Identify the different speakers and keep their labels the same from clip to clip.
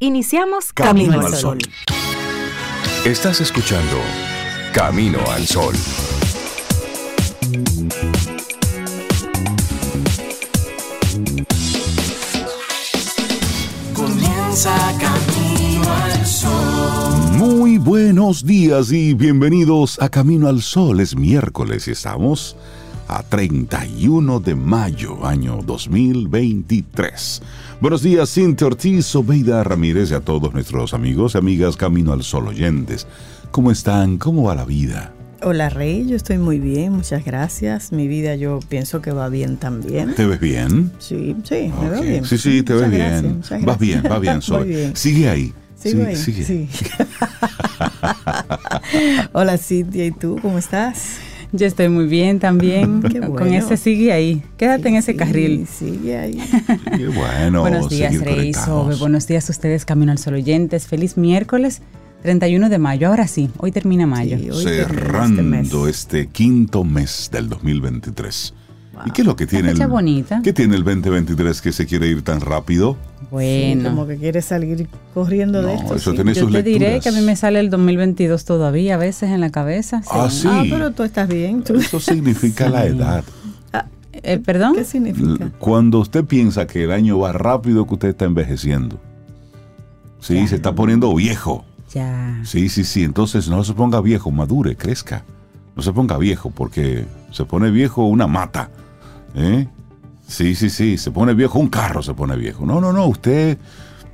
Speaker 1: Iniciamos Camino, al Sol.
Speaker 2: Estás escuchando Camino al Sol.
Speaker 3: Comienza Camino al Sol.
Speaker 4: Muy buenos días y bienvenidos a Camino al Sol. Es miércoles y estamos a 31 de mayo, año 2023. Buenos días, Cintia Ortiz, Obeida Ramírez y a todos nuestros amigos y amigas Camino al Sol oyentes. ¿Cómo están? ¿Cómo va la vida?
Speaker 5: Hola Rey, yo estoy muy bien, muchas gracias. Mi vida yo pienso que va bien también.
Speaker 4: ¿Te ves bien?
Speaker 5: Sí, sí, me veo bien.
Speaker 4: Sí, sí, te ves bien.
Speaker 5: gracias,
Speaker 4: Vas bien, vas bien, Sol.
Speaker 5: Bien.
Speaker 4: Sigue ahí.
Speaker 5: Sigo
Speaker 4: Sí,
Speaker 5: ahí,
Speaker 4: sigue.
Speaker 5: sí. Hola Cintia, ¿y tú cómo estás?
Speaker 6: Yo estoy muy bien también.
Speaker 5: Qué
Speaker 6: Con
Speaker 5: bueno.
Speaker 6: ese sigue ahí. Quédate en ese
Speaker 5: Sí,
Speaker 6: carril.
Speaker 5: Sigue ahí.
Speaker 4: Qué bueno.
Speaker 6: buenos días, Rey. Sobe. Buenos días a ustedes, Camino al Sol oyentes. Feliz miércoles 31 de mayo. Ahora sí, hoy termina mayo.
Speaker 5: Sí, hoy termina
Speaker 4: Cerrando
Speaker 5: este
Speaker 4: este, quinto mes del 2023. ¿Y qué es lo que tiene el,
Speaker 6: bonita.
Speaker 4: ¿Qué tiene el 2023 que se quiere ir tan rápido?
Speaker 6: Bueno.
Speaker 5: Como que quieres salir corriendo de esto.
Speaker 4: eso
Speaker 5: sí.
Speaker 4: tiene
Speaker 6: Yo
Speaker 4: sus
Speaker 6: te diré que a mí me sale el 2022 todavía, a veces en la cabeza. sí.
Speaker 4: Ah, sí.
Speaker 5: Ah, pero tú estás bien. tú-
Speaker 4: Eso significa la edad.
Speaker 6: Eh, ¿Perdón?
Speaker 5: ¿Qué significa?
Speaker 4: Cuando usted piensa que el año va rápido, que usted está envejeciendo. Sí, se está poniendo viejo.
Speaker 6: Ya.
Speaker 4: Sí, sí, sí. Entonces no se ponga viejo, madure, crezca. No se ponga viejo porque se pone viejo una mata. ¿Eh? Sí, sí, sí. Se pone viejo un carro, se pone viejo. No, no, no. Usted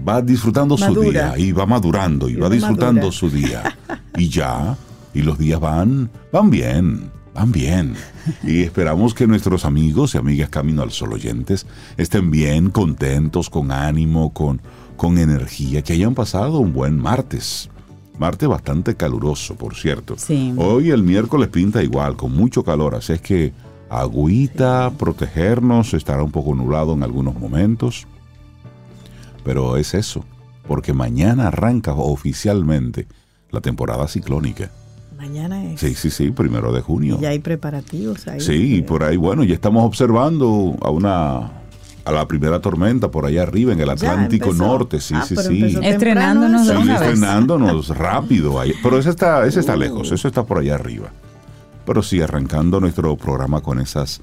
Speaker 4: va disfrutando su día y va madurando y
Speaker 5: Y
Speaker 4: va disfrutando
Speaker 5: madura.
Speaker 4: su día. Y ya. Y los días van, van bien. Van bien. Y esperamos que nuestros amigos y amigas Camino al Sol oyentes estén bien, contentos, con ánimo, con, con energía, que hayan pasado un buen martes. Martes bastante caluroso, por cierto.
Speaker 6: Sí.
Speaker 4: Hoy el miércoles pinta igual, con mucho calor, así es que agüita, protegernos, estará un poco nublado en algunos momentos. Pero es eso, porque mañana arranca oficialmente la temporada ciclónica.
Speaker 5: Mañana es.
Speaker 4: Sí, sí, sí, primero de junio.
Speaker 5: Y ya hay preparativos ahí.
Speaker 4: Sí, y por ahí, bueno, ya estamos observando a una a la primera tormenta por allá arriba en el Atlántico. Norte, sí,
Speaker 5: Ah,
Speaker 4: sí, sí.
Speaker 6: Estrenándonos de
Speaker 4: Sí,
Speaker 6: vez.
Speaker 4: estrenándonos rápido ahí. Pero ese está, ese está
Speaker 5: Uh.
Speaker 4: lejos, eso está por allá arriba. Pero sí, arrancando nuestro programa con esas,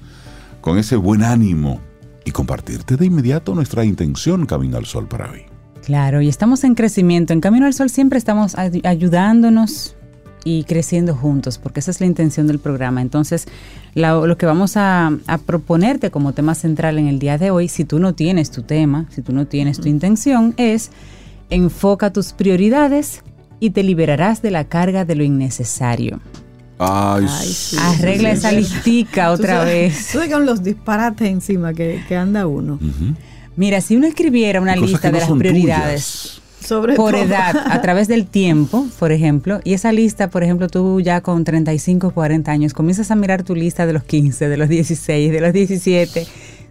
Speaker 4: con ese buen ánimo y compartirte de inmediato nuestra intención Camino al Sol para hoy.
Speaker 6: Claro, y estamos en crecimiento. En Camino al Sol siempre estamos ay- ayudándonos y creciendo juntos, porque esa es la intención del programa. Entonces, la- lo que vamos a, a proponerte como tema central en el día de hoy, si tú no tienes tu tema, si tú no tienes tu intención, es enfoca tus prioridades y te liberarás de la carga de lo innecesario.
Speaker 4: Ay,
Speaker 5: Ay, sí.
Speaker 6: Arregla
Speaker 5: sí,
Speaker 6: esa
Speaker 5: sí.
Speaker 6: listica
Speaker 5: Tú
Speaker 6: otra
Speaker 5: sabes-
Speaker 6: vez.
Speaker 5: Tú sabes con los disparates encima que, que anda uno.
Speaker 6: Mira, si uno escribiera una
Speaker 4: Cosas
Speaker 6: lista
Speaker 4: no
Speaker 6: de las prioridades,
Speaker 4: tuyas.
Speaker 5: Sobre
Speaker 6: por
Speaker 5: todo.
Speaker 6: edad, a través del tiempo, por ejemplo, y esa lista, por ejemplo, tú ya con 35, 40 años, comienzas a mirar tu lista de los 15, de los 16, de los 17.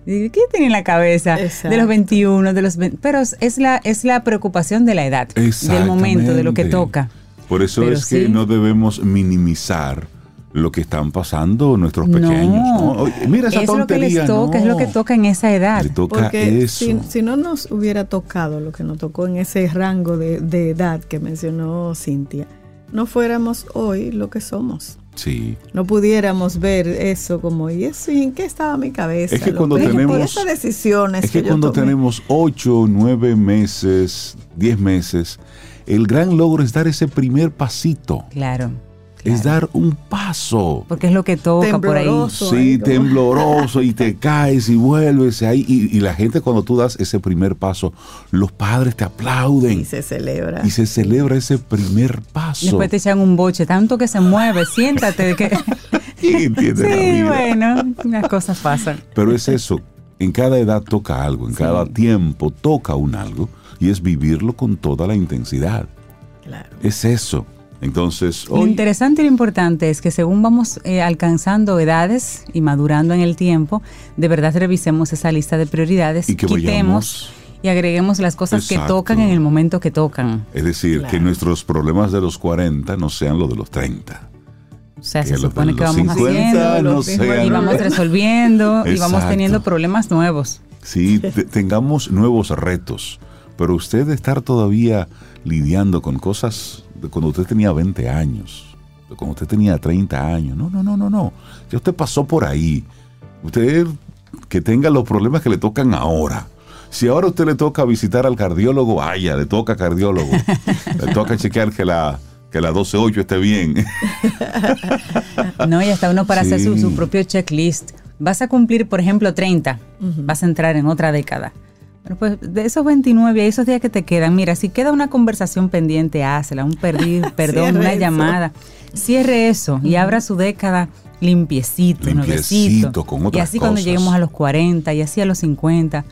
Speaker 6: y, ¿Qué tiene en la cabeza? De los 21, de los 20. Pero es la, es la preocupación de la edad, del momento, de lo que toca.
Speaker 4: Por eso
Speaker 6: Pero
Speaker 4: es que
Speaker 6: sí.
Speaker 4: no debemos minimizar lo que están pasando nuestros pequeños. ¿no? Mira esa
Speaker 6: es lo que
Speaker 4: tontería.
Speaker 6: les toca, es lo que
Speaker 4: no.
Speaker 6: toca en esa edad.
Speaker 4: Le toca
Speaker 5: Porque
Speaker 4: eso.
Speaker 5: si, si no nos hubiera tocado lo que nos tocó en ese rango de, de edad que mencionó Cintia, no fuéramos hoy lo que somos.
Speaker 4: Sí.
Speaker 5: No pudiéramos ver eso como, ¿y eso, ¿y en qué estaba mi cabeza?
Speaker 4: Es que cuando
Speaker 5: que-
Speaker 4: tenemos-
Speaker 5: esas decisiones
Speaker 4: Es que
Speaker 5: yo
Speaker 4: cuando
Speaker 5: tomé.
Speaker 4: tenemos 8, 9 meses, 10 meses, el gran logro es dar ese primer pasito.
Speaker 6: Claro.
Speaker 4: Es dar un paso.
Speaker 6: Porque es lo que toca por ahí.
Speaker 5: Tembloroso.
Speaker 4: Sí, tembloroso y te caes y vuelves ahí. Y, y la gente cuando tú das ese primer paso, los padres te aplauden
Speaker 5: Y se celebra.
Speaker 4: y se celebra ese primer paso.
Speaker 6: Después te echan un boche, tanto que se mueve, siéntate. Que...
Speaker 4: ¿Quién entiende la
Speaker 6: sí,
Speaker 4: vida?
Speaker 6: bueno, las cosas pasan.
Speaker 4: Pero es eso, en cada edad toca algo, en cada tiempo toca un algo y es vivirlo con toda la intensidad.
Speaker 5: Claro.
Speaker 4: Es eso. Entonces,
Speaker 6: Lo interesante y lo importante es que según vamos eh, alcanzando edades y madurando en el tiempo, de verdad revisemos esa lista de prioridades,
Speaker 4: Y que
Speaker 6: quitemos y agreguemos las cosas
Speaker 4: Exacto.
Speaker 6: que tocan en el momento que tocan.
Speaker 4: es decir, que nuestros problemas de los 40 no sean los de los 30.
Speaker 6: O sea,
Speaker 4: Que
Speaker 6: se supone que vamos
Speaker 4: 50
Speaker 6: haciendo
Speaker 4: no sean-
Speaker 6: y vamos resolviendo y vamos teniendo problemas nuevos.
Speaker 4: Sí, te- tengamos nuevos retos, Pero usted estar todavía lidiando con cosas de cuando usted tenía 20 años, de cuando usted tenía 30 años, no, no, no, no, no. Ya usted pasó por ahí. Usted que tenga los problemas que le tocan ahora. Si ahora usted le toca visitar al cardiólogo, vaya, le toca cardiólogo. le toca chequear que la, que la 12.8 esté bien.
Speaker 6: No, y hasta uno para hacer su, su propio checklist. Vas a cumplir, por ejemplo, 30, vas a entrar en otra década. Bueno, pues de esos 29 y esos días que te quedan, mira, si queda una conversación pendiente, hácela, un perdido, perdón, una
Speaker 5: eso.
Speaker 6: llamada. Cierre eso y abra su década limpiecito,
Speaker 4: Limpiecito, con
Speaker 6: y así cuando lleguemos a los 40 y así a los 50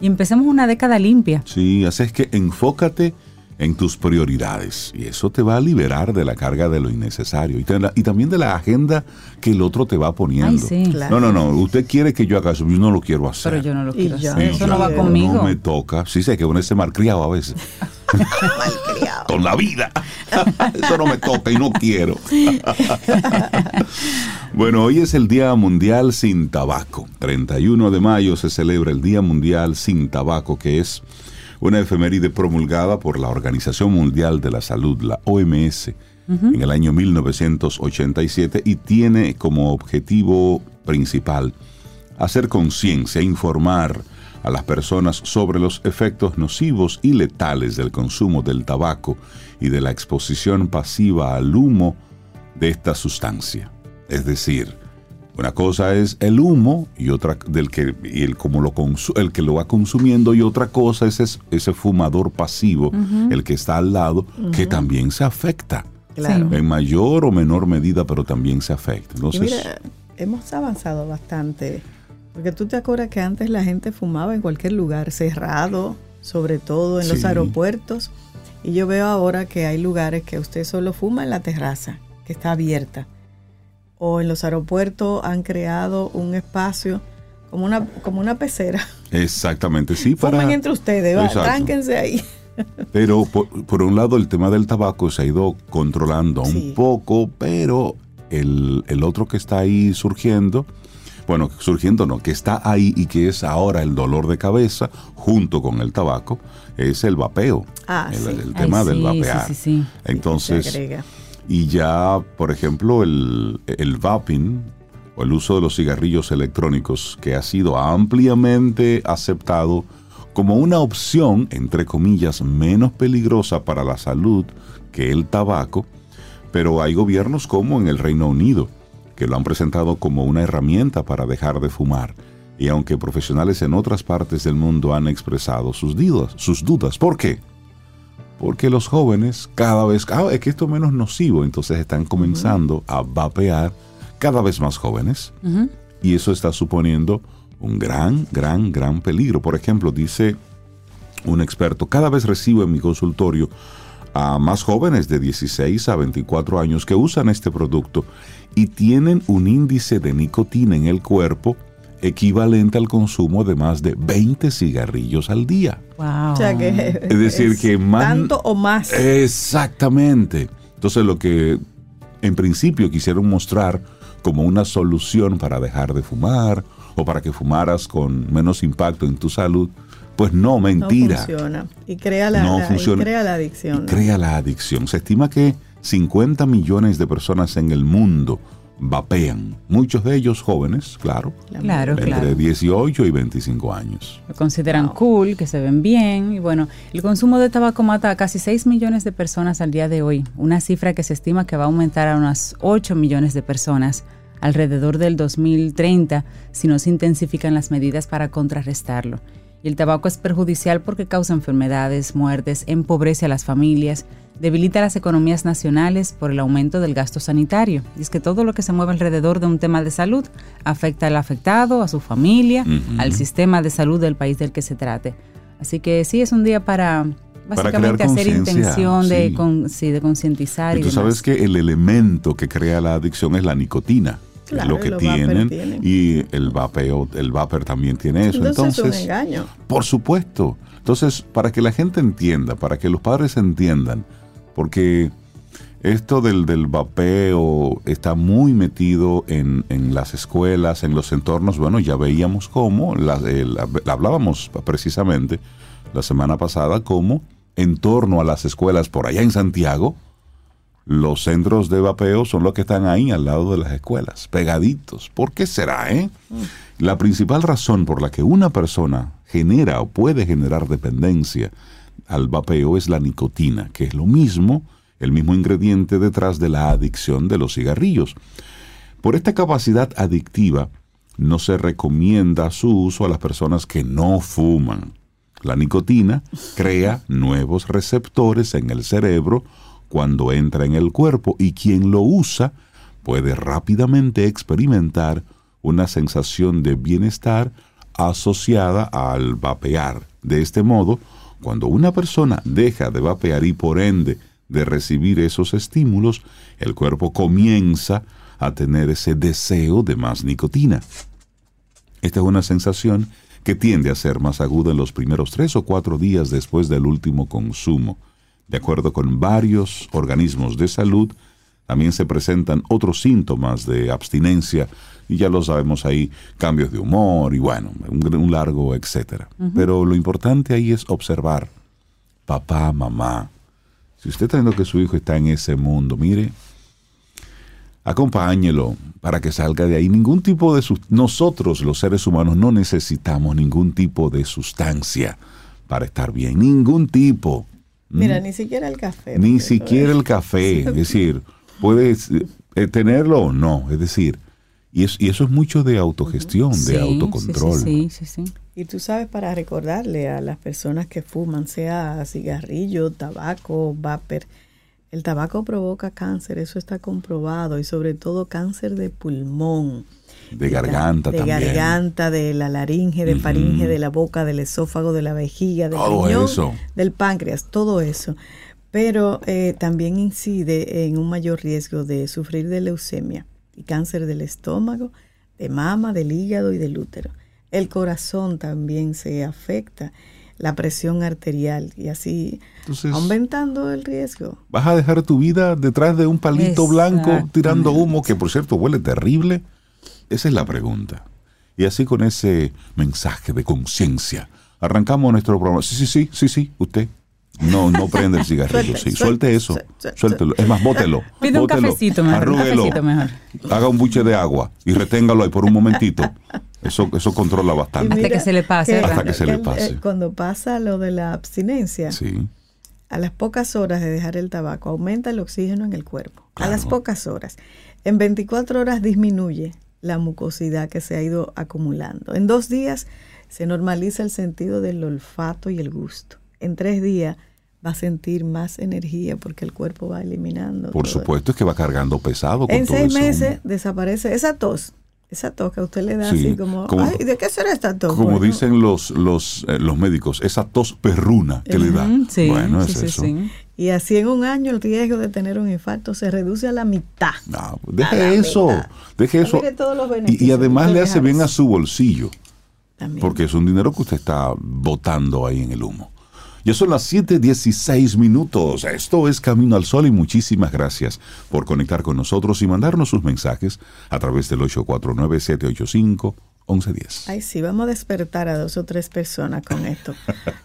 Speaker 6: y empecemos una década limpia.
Speaker 4: Sí, así es que enfócate en tus prioridades y eso te va a liberar de la carga de lo innecesario y, te la- y también de la agenda que el otro te va poniendo.
Speaker 6: Ay, sí.
Speaker 5: Claro.
Speaker 4: No, no, no, usted quiere que yo haga eso, yo no lo quiero hacer.
Speaker 6: Pero yo no lo quiero hacer. Eso no va conmigo.
Speaker 4: No me toca. Sí, sé que uno es malcriado a veces. Con la vida. Eso no me toca y no quiero. bueno, hoy es el Día Mundial sin Tabaco. 31 de mayo se celebra el Día Mundial sin Tabaco, que es una efeméride promulgada por la Organización Mundial de la Salud, la OMS, en el año 1987 y tiene como objetivo principal hacer conciencia, informar a las personas sobre los efectos nocivos y letales del consumo del tabaco y de la exposición pasiva al humo de esta sustancia. Es decir, una cosa es el humo y otra del que y el como lo consu- el que lo va consumiendo y otra cosa es es- ese fumador pasivo, el que está al lado, que también se afecta
Speaker 5: Claro.
Speaker 4: en mayor o menor medida, pero también se afecta. Entonces,
Speaker 5: mira, hemos avanzado bastante. Porque tú te acuerdas que antes la gente fumaba en cualquier lugar, cerrado, sobre todo en los aeropuertos. Y yo veo ahora que hay lugares que usted solo fuma en la terraza, que está abierta. O en los aeropuertos han creado un espacio como una, como una pecera.
Speaker 4: exactamente, sí, para...
Speaker 5: Fumen entre ustedes, va, tránquense ahí.
Speaker 4: Pero por, por un lado el tema del tabaco se ha ido controlando
Speaker 5: Sí.
Speaker 4: un poco, pero el, el otro que está ahí surgiendo, bueno, surgiendo no, que está ahí y que es ahora el dolor de cabeza junto con el tabaco, es el vapeo.
Speaker 5: Ah,
Speaker 4: el,
Speaker 5: sí.
Speaker 4: el
Speaker 6: Ay,
Speaker 4: tema del
Speaker 6: sí,
Speaker 4: vapear.
Speaker 6: sí, sí, sí.
Speaker 5: Se
Speaker 4: Entonces,
Speaker 5: agrega.
Speaker 4: Y ya, por ejemplo, el, vaping o el uso de los cigarrillos electrónicos que ha sido ampliamente aceptado como una opción, entre comillas, menos peligrosa para la salud que el tabaco, pero hay gobiernos como en el Reino Unido que lo han presentado como una herramienta para dejar de fumar. Y aunque profesionales en otras partes del mundo han expresado sus dudas, sus dudas, ¿por qué? Porque los jóvenes cada vez, ah, es que esto es menos nocivo, entonces están comenzando a vapear cada vez más jóvenes. Y eso está suponiendo un gran, gran, gran peligro. Por ejemplo, dice un experto, cada vez recibo en mi consultorio a más jóvenes de 16 a 24 años que usan este producto y tienen un índice de nicotina en el cuerpo equivalente al consumo de más de 20 cigarrillos al día.
Speaker 6: Wow.
Speaker 5: O sea que
Speaker 4: Es decir, que más-
Speaker 5: tanto o más.
Speaker 4: Exactamente. Entonces lo que en principio quisieron mostrar como una solución para dejar de fumar o para que fumaras con menos impacto en tu salud, pues no,
Speaker 5: no
Speaker 4: mentira.
Speaker 5: funciona. Y crea la,
Speaker 4: No
Speaker 5: la- y
Speaker 4: funciona.
Speaker 5: crea la
Speaker 4: Y
Speaker 5: adicción.
Speaker 4: crea la adicción. Se estima que 50 millones de personas en el mundo vapean, muchos de ellos jóvenes, claro,
Speaker 6: Claro,
Speaker 4: entre
Speaker 6: claro.
Speaker 4: 18 y 25 años.
Speaker 6: Lo consideran cool, que se ven bien. Y bueno, el consumo de tabaco mata a casi 6 millones de personas al día de hoy, una cifra que se estima que va a aumentar a unas 8 millones de personas alrededor del 2030 si no se intensifican las medidas para contrarrestarlo. Y el tabaco es perjudicial porque causa enfermedades, muertes, empobrece a las familias, debilita las economías nacionales por el aumento del gasto sanitario. Y es que todo lo que se mueve alrededor de un tema de salud afecta al afectado, a su familia, al sistema de salud del país del que se trate. Así que sí, es un día para básicamente hacer intención de, con- sí, de concientizar.
Speaker 4: Y
Speaker 6: Y,
Speaker 4: tú sabes que el elemento que crea la adicción es la nicotina.
Speaker 5: Claro,
Speaker 4: lo que tienen. Y el vapeo, el vapor también tiene eso.
Speaker 5: Entonces,
Speaker 4: Entonces,
Speaker 5: es un engaño.
Speaker 4: por supuesto. Entonces, para que la gente entienda, para que los padres entiendan, porque esto del, del vapeo está muy metido en, en las escuelas, en los entornos, bueno, ya veíamos cómo, la- hablábamos precisamente, la semana pasada cómo en torno a las escuelas por allá en Santiago, los centros de vapeo son los que están ahí al lado de las escuelas, pegaditos. ¿Por qué será, eh? La principal razón por la que una persona genera o puede generar dependencia al vapeo es la nicotina, que es lo mismo, el mismo ingrediente detrás de la adicción de los cigarrillos. Por esta capacidad adictiva, no se recomienda su uso a las personas que no fuman. La nicotina crea nuevos receptores en el cerebro cuando entra en el cuerpo y quien lo usa puede rápidamente experimentar una sensación de bienestar asociada al vapear. De este modo, cuando una persona deja de vapear y por ende de recibir esos estímulos, el cuerpo comienza a tener ese deseo de más nicotina. Esta es una sensación que tiende a ser más aguda en los primeros tres o cuatro días después del último consumo. De acuerdo con varios organismos de salud, también se presentan otros síntomas de abstinencia y ya lo sabemos ahí, cambios de humor y bueno, un, largo etcétera. Pero lo importante ahí es observar, papá, mamá, si usted está viendo que su hijo está en ese mundo, mire, acompáñelo para que salga de ahí. Ningún tipo de... Nosotros los seres humanos no necesitamos ningún tipo de sustancia para estar bien, ningún tipo.
Speaker 5: Mira, ni siquiera el café.
Speaker 4: Ni siquiera el café. Es decir, puedes eh, tenerlo o no. Es decir, y, y, eso es mucho de autogestión, de autocontrol.
Speaker 5: Sí, sí, sí, Y tú sabes, para recordarle a las personas que fuman, sea cigarrillo, tabaco, vapor, el tabaco provoca cáncer, eso está comprobado, y sobre todo cáncer de pulmón.
Speaker 4: De garganta
Speaker 5: de
Speaker 4: también.
Speaker 5: De garganta, de la laringe, de faringe, de la boca, del esófago, de la vejiga, del riñón, del páncreas, todo eso. Pero eh, también incide en un mayor riesgo de sufrir de leucemia y cáncer del estómago, de mama, del hígado y del útero. El corazón también se afecta, la presión arterial y así aumentando el riesgo.
Speaker 4: ¿Vas a dejar tu vida detrás de un palito blanco tirando humo que por cierto huele terrible? Esa es la pregunta. Y así con ese mensaje de conciencia, arrancamos nuestro programa. Sí, sí, sí, sí, sí, usted. No, no prende el cigarrillo. sí, suelte, eso. Suéltelo. Es más, bótelo.
Speaker 6: Pide un cafecito mejor.
Speaker 4: Arrúguelo. Un cafecito mejor. Haga un buche de agua y reténgalo ahí por un momentito. Eso, eso controla bastante.
Speaker 6: hasta que se le pase.
Speaker 4: hasta que, se le pase.
Speaker 5: Eh, cuando pasa lo de la abstinencia,
Speaker 4: sí.
Speaker 5: a las pocas horas de dejar el tabaco, aumenta el oxígeno en el cuerpo. A las pocas horas. En 24 horas disminuye la mucosidad que se ha ido acumulando. En dos días se normaliza el sentido del olfato y el gusto. En tres días va a sentir más energía porque el cuerpo va eliminando.
Speaker 4: Por supuesto, es que va cargando pesado. Con
Speaker 5: en seis meses desaparece esa tos. Esa tos que a usted le da así como, Ay, ¿de qué será esta tos?
Speaker 4: Como dicen los, los, eh, los médicos, esa tos perruna que le da. bueno, es eso.
Speaker 5: Y así en un año el riesgo de tener un infarto se reduce a la mitad.
Speaker 4: No, deje eso, deje eso. Y, y, además le hace bien a su bolsillo. También. Porque es un dinero que usted está botando ahí en el humo. Ya son las 7:16 minutos. Esto es Camino al Sol y muchísimas gracias por conectar con nosotros y mandarnos sus mensajes a través del 849-785-1110.
Speaker 5: Ay, sí, vamos a despertar a dos o tres personas con esto.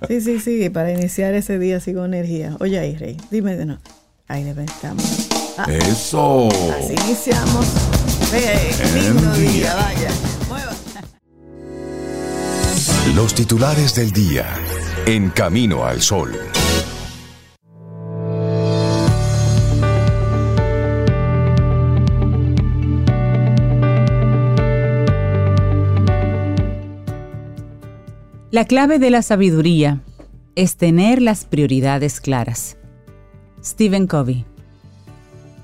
Speaker 5: Sí, sí, sí, para iniciar ese día así con energía. Oye, ahí, Rey, dime de no. Ahí estamos.
Speaker 4: Ah, Eso.
Speaker 5: Así iniciamos. Hey, lindo día, vaya. Mueva.
Speaker 2: Los titulares del día en Camino al Sol.
Speaker 6: La clave de la sabiduría es tener las prioridades claras. Stephen Covey.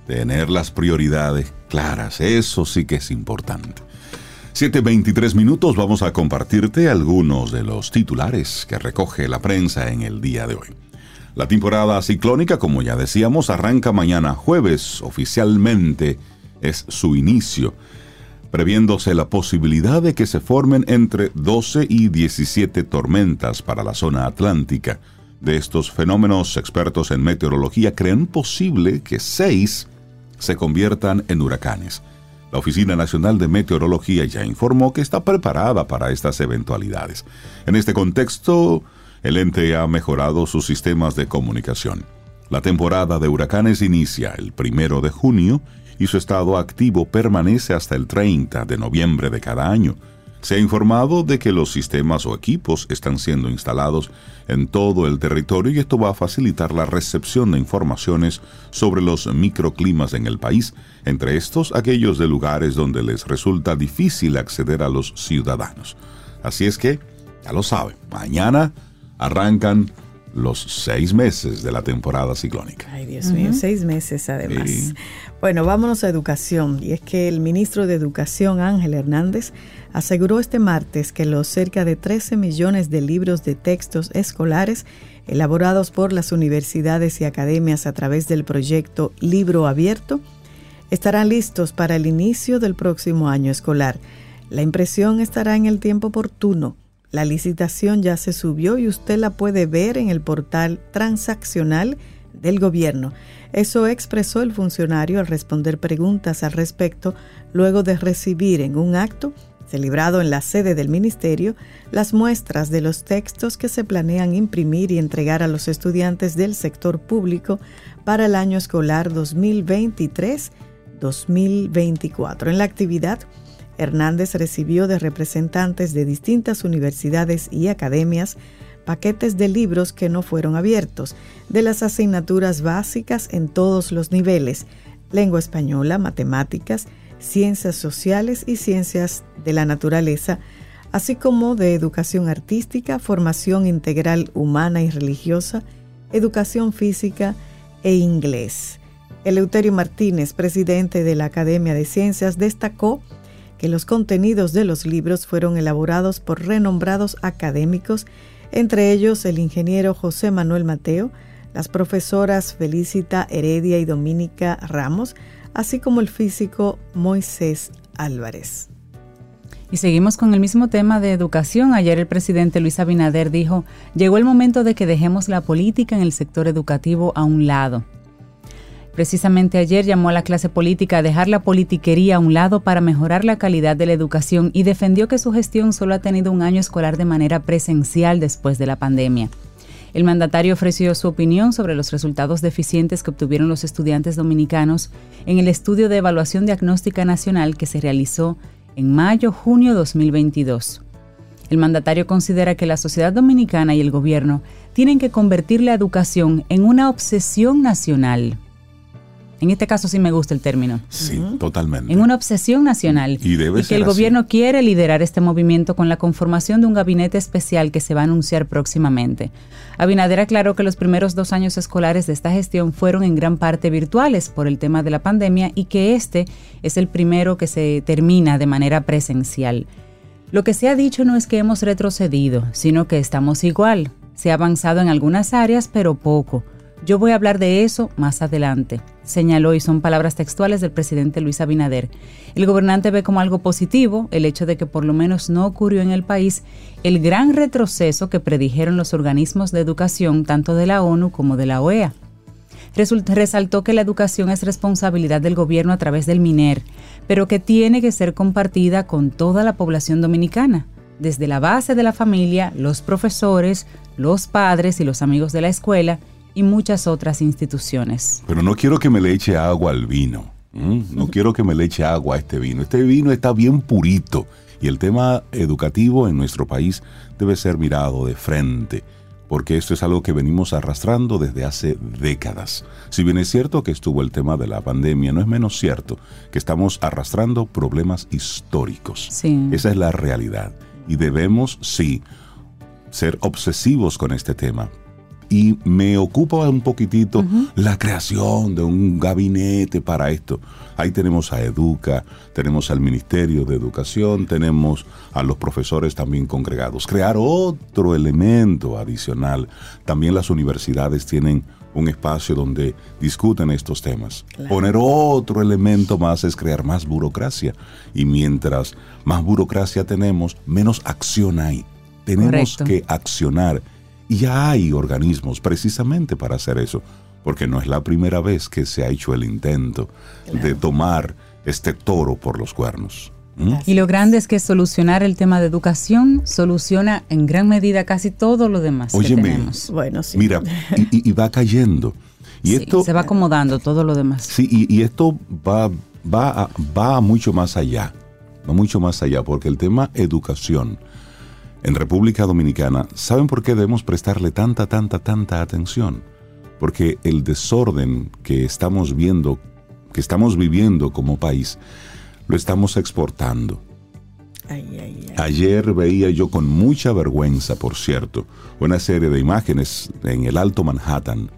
Speaker 4: Tener las prioridades claras, eso sí que es importante. 7.23 minutos vamos a compartirte algunos de los titulares que recoge la prensa en el día de hoy. La temporada ciclónica, como ya decíamos, arranca mañana jueves. Oficialmente es su inicio, previéndose la posibilidad de que se formen entre 12 y 17 tormentas para la zona atlántica. De estos fenómenos, expertos en meteorología creen posible que seis se conviertan en huracanes. La Oficina Nacional de Meteorología ya informó que está preparada para estas eventualidades. En este contexto, El ente ha mejorado sus sistemas de comunicación. La temporada de huracanes inicia el primero de junio y su estado activo permanece hasta el 30 de noviembre de cada año. Se ha informado de que los sistemas o equipos están siendo instalados en todo el territorio y esto va a facilitar la recepción de informaciones sobre los microclimas en el país, entre estos aquellos de lugares donde les resulta difícil acceder a los ciudadanos. Así es que, ya lo saben, mañana arrancan los seis meses de la temporada ciclónica.
Speaker 5: Ay, Dios mío, seis meses además. Bueno, vámonos a educación. Y es que el ministro de Educación, Ángel Hernández, aseguró este martes que los cerca de 13 millones de libros de textos escolares elaborados por las universidades y academias a través del proyecto Libro Abierto estarán listos para el inicio del próximo año escolar. La impresión estará en el tiempo oportuno la licitación ya se subió y usted la puede ver en el portal transaccional del gobierno. Eso expresó el funcionario al responder preguntas al respecto luego de recibir en un acto celebrado en la sede del ministerio las muestras de los textos que se planean imprimir y entregar a los estudiantes del sector público para el año escolar 2023-2024. En la actividad, Hernández recibió de representantes de distintas universidades y academias paquetes de libros que no fueron abiertos, de las asignaturas básicas en todos los niveles, lengua española, matemáticas, ciencias sociales y ciencias de la naturaleza, así como de educación artística, formación integral humana y religiosa, educación física e inglés. Eleuterio Martínez, presidente de la Academia de Ciencias, destacó que los contenidos de los libros fueron elaborados por renombrados académicos, entre ellos el ingeniero José Manuel Mateo, las profesoras Felicita Heredia y Dominica Ramos, así como el físico Moisés Álvarez.
Speaker 6: Y seguimos con el mismo tema de educación. Ayer el presidente Luis Abinader dijo, llegó el momento de que dejemos la política en el sector educativo a un lado. Precisamente ayer llamó a la clase política a dejar la politiquería a un lado para mejorar la calidad de la educación y defendió que su gestión solo ha tenido un año escolar de manera presencial después de la pandemia. El mandatario ofreció su opinión sobre los resultados deficientes que obtuvieron los estudiantes dominicanos en el estudio de evaluación diagnóstica nacional que se realizó en mayo-junio 2022. El mandatario considera que la sociedad dominicana y el gobierno tienen que convertir la educación en una obsesión nacional en este caso sí me gusta el término.
Speaker 4: Sí, totalmente.
Speaker 6: En una obsesión nacional.
Speaker 4: Y, debe
Speaker 6: que el gobierno quiere liderar este movimiento con la conformación de un gabinete especial que se va a anunciar próximamente. Abinader aclaró que los primeros dos años escolares de esta gestión fueron en gran parte virtuales por el tema de la pandemia y que este es el primero que se termina de manera presencial. Lo que se ha dicho no es que hemos retrocedido, sino que estamos igual. Se ha avanzado en algunas áreas, pero poco. Yo voy a hablar de eso más adelante, señaló y son palabras textuales del presidente Luis Abinader. El gobernante ve como algo positivo el hecho de que por lo menos no ocurrió en el país el gran retroceso que predijeron los organismos de educación tanto de la ONU como de la OEA. resaltó que la educación es responsabilidad del gobierno a través del MINER, pero que tiene que ser compartida con toda la población dominicana, desde la base de la familia, los profesores, los padres y los amigos de la escuela, y muchas otras instituciones.
Speaker 4: Pero no quiero que me le eche agua al vino. No quiero que me le eche agua a este vino. Este vino está bien purito y el tema educativo en nuestro país debe ser mirado de frente, porque esto es algo que venimos arrastrando desde hace décadas. Si bien es cierto que estuvo el tema de la pandemia, no es menos cierto que estamos arrastrando problemas históricos.
Speaker 6: Sí.
Speaker 4: Esa es la realidad. Y debemos, sí, ser obsesivos con este tema, y me ocupa un poquitito la creación de un gabinete para esto. Ahí tenemos a Educa, tenemos al Ministerio de Educación, tenemos a los profesores también congregados. Crear otro elemento adicional. También las universidades tienen un espacio donde discuten estos temas. Poner otro elemento más es crear más burocracia. Y mientras más burocracia tenemos, menos acción hay. Tenemos que accionar y ya hay organismos precisamente para hacer eso, porque no es la primera vez que se ha hecho el intento de tomar este toro por los cuernos. ¿Mm?
Speaker 6: Y lo grande es que solucionar el tema de educación soluciona en gran medida casi todo lo demás
Speaker 4: Óyeme,
Speaker 6: que tenemos.
Speaker 5: Bueno, sí.
Speaker 4: Mira, y, y- y va cayendo. Y
Speaker 6: Sí,
Speaker 4: esto,
Speaker 6: se va acomodando todo lo demás.
Speaker 4: Sí, y, y esto va, va, a- va mucho más allá, va mucho más allá, porque el tema educación en República Dominicana, ¿saben por qué debemos prestarle tanta, tanta, tanta atención? Porque el desorden que estamos viendo, que estamos viviendo como país, lo estamos exportando.
Speaker 5: Ay, ay, ay.
Speaker 4: Ayer veía yo con mucha vergüenza, por cierto, una serie de imágenes en el Alto Manhattan,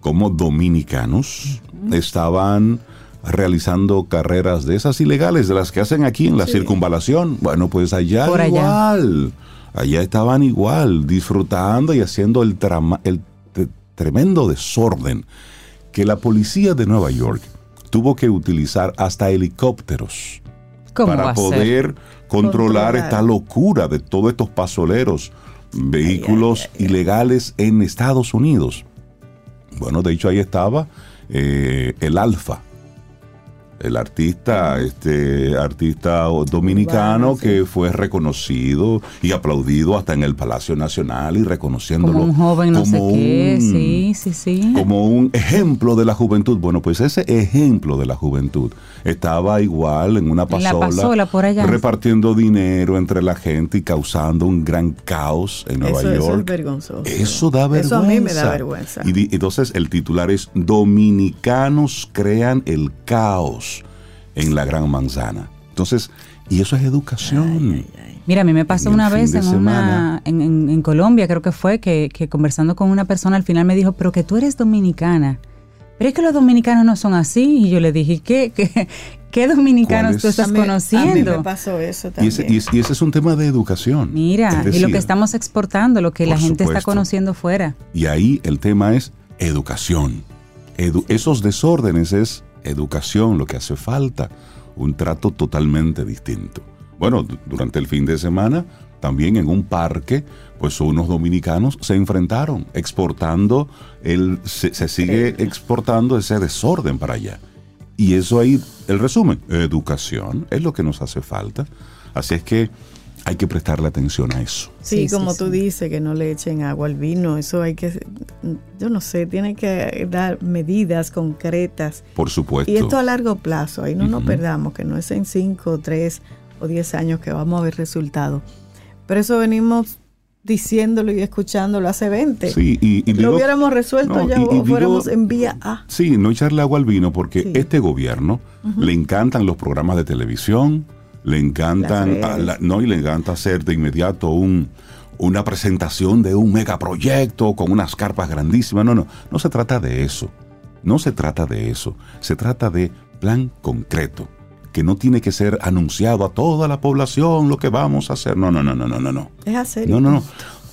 Speaker 4: como dominicanos estaban realizando carreras de esas ilegales, de las que hacen aquí en la circunvalación. Bueno, pues allá
Speaker 6: Por
Speaker 4: igual. Allá estaban igual, disfrutando y haciendo el, trama- el tremendo desorden que la policía de Nueva York tuvo que utilizar hasta helicópteros
Speaker 6: ¿Cómo va
Speaker 4: para poder controlar,
Speaker 5: Controlar.
Speaker 4: esta locura de todos estos pasoleros, vehículos ilegales en Estados Unidos. Bueno, de hecho ahí estaba eh, el Alfa, el artista, este artista dominicano
Speaker 5: Urbano, sí.
Speaker 4: que fue reconocido y aplaudido hasta en el Palacio Nacional y reconociéndolo
Speaker 6: Como un joven no sé
Speaker 4: como
Speaker 6: qué,
Speaker 4: un-
Speaker 6: sí, sí, sí.
Speaker 4: como un ejemplo de la juventud. Bueno, pues ese ejemplo de la juventud estaba igual en una
Speaker 6: En
Speaker 4: pasola,
Speaker 6: pasola, por allá.
Speaker 4: repartiendo dinero entre la gente y causando un gran caos en Nueva
Speaker 5: Eso, eso es
Speaker 4: York.
Speaker 5: vergonzoso.
Speaker 4: Eso da vergüenza.
Speaker 5: Eso a mí me da vergüenza.
Speaker 4: Y di- entonces el titular es Dominicanos crean el caos en la Gran Manzana. Entonces, y eso es educación.
Speaker 6: Mira, a mí me pasó una vez en, una, en, en- en Colombia, creo que fue, que, que conversando con una persona al final me dijo, pero que tú eres dominicana. Pero es que los dominicanos no son así. Y yo le dije, ¿qué, qué, qué dominicanos
Speaker 4: ¿Cuál
Speaker 6: tú
Speaker 4: es?
Speaker 6: estás
Speaker 5: A mí- A mí
Speaker 6: conociendo?
Speaker 5: me pasó eso
Speaker 4: Y
Speaker 5: también.
Speaker 4: ese, y ese- y ese es un tema de educación.
Speaker 6: Mira, y lo que estamos exportando, lo que la gente está conociendo fuera.
Speaker 4: Y ahí el tema es educación. Edu- esos desórdenes es educación lo que hace falta. Un trato totalmente distinto. Bueno, du- durante el fin de semana, también en un parque, pues unos dominicanos se enfrentaron, exportando, el, se, se sigue exportando ese desorden para allá. Y eso ahí, el resumen, educación es lo que nos hace falta. Así es que hay que prestarle atención a eso.
Speaker 5: Sí,
Speaker 6: Sí,
Speaker 5: como
Speaker 6: sí,
Speaker 5: tú
Speaker 6: sí.
Speaker 5: dices, que no le echen agua al vino, eso hay que, yo no sé, tiene que dar medidas concretas.
Speaker 4: Por supuesto.
Speaker 5: Y esto a largo plazo, ahí no nos perdamos, que no es en 5, 3 o 10 años que vamos a ver resultados. Pero eso venimos diciéndolo y escuchándolo hace 20.
Speaker 4: Sí, y, y
Speaker 5: lo
Speaker 4: digo-
Speaker 5: hubiéramos resuelto
Speaker 4: no,
Speaker 5: ya
Speaker 4: y- y
Speaker 5: o
Speaker 4: digo-
Speaker 5: fuéramos en vía A.
Speaker 4: Sí, no echarle agua al vino porque
Speaker 5: Sí.
Speaker 4: este gobierno le encantan los programas de televisión, le encantan, a la- no, y le encanta hacer de inmediato un, una presentación de un megaproyecto con unas carpas grandísimas. No, no, no se trata de eso. No se trata de eso. Se trata de plan concreto, que no tiene que ser anunciado a toda la población lo que vamos a hacer. No, no, no, no, no, no, no.
Speaker 5: Es hacer.
Speaker 4: No, no, no.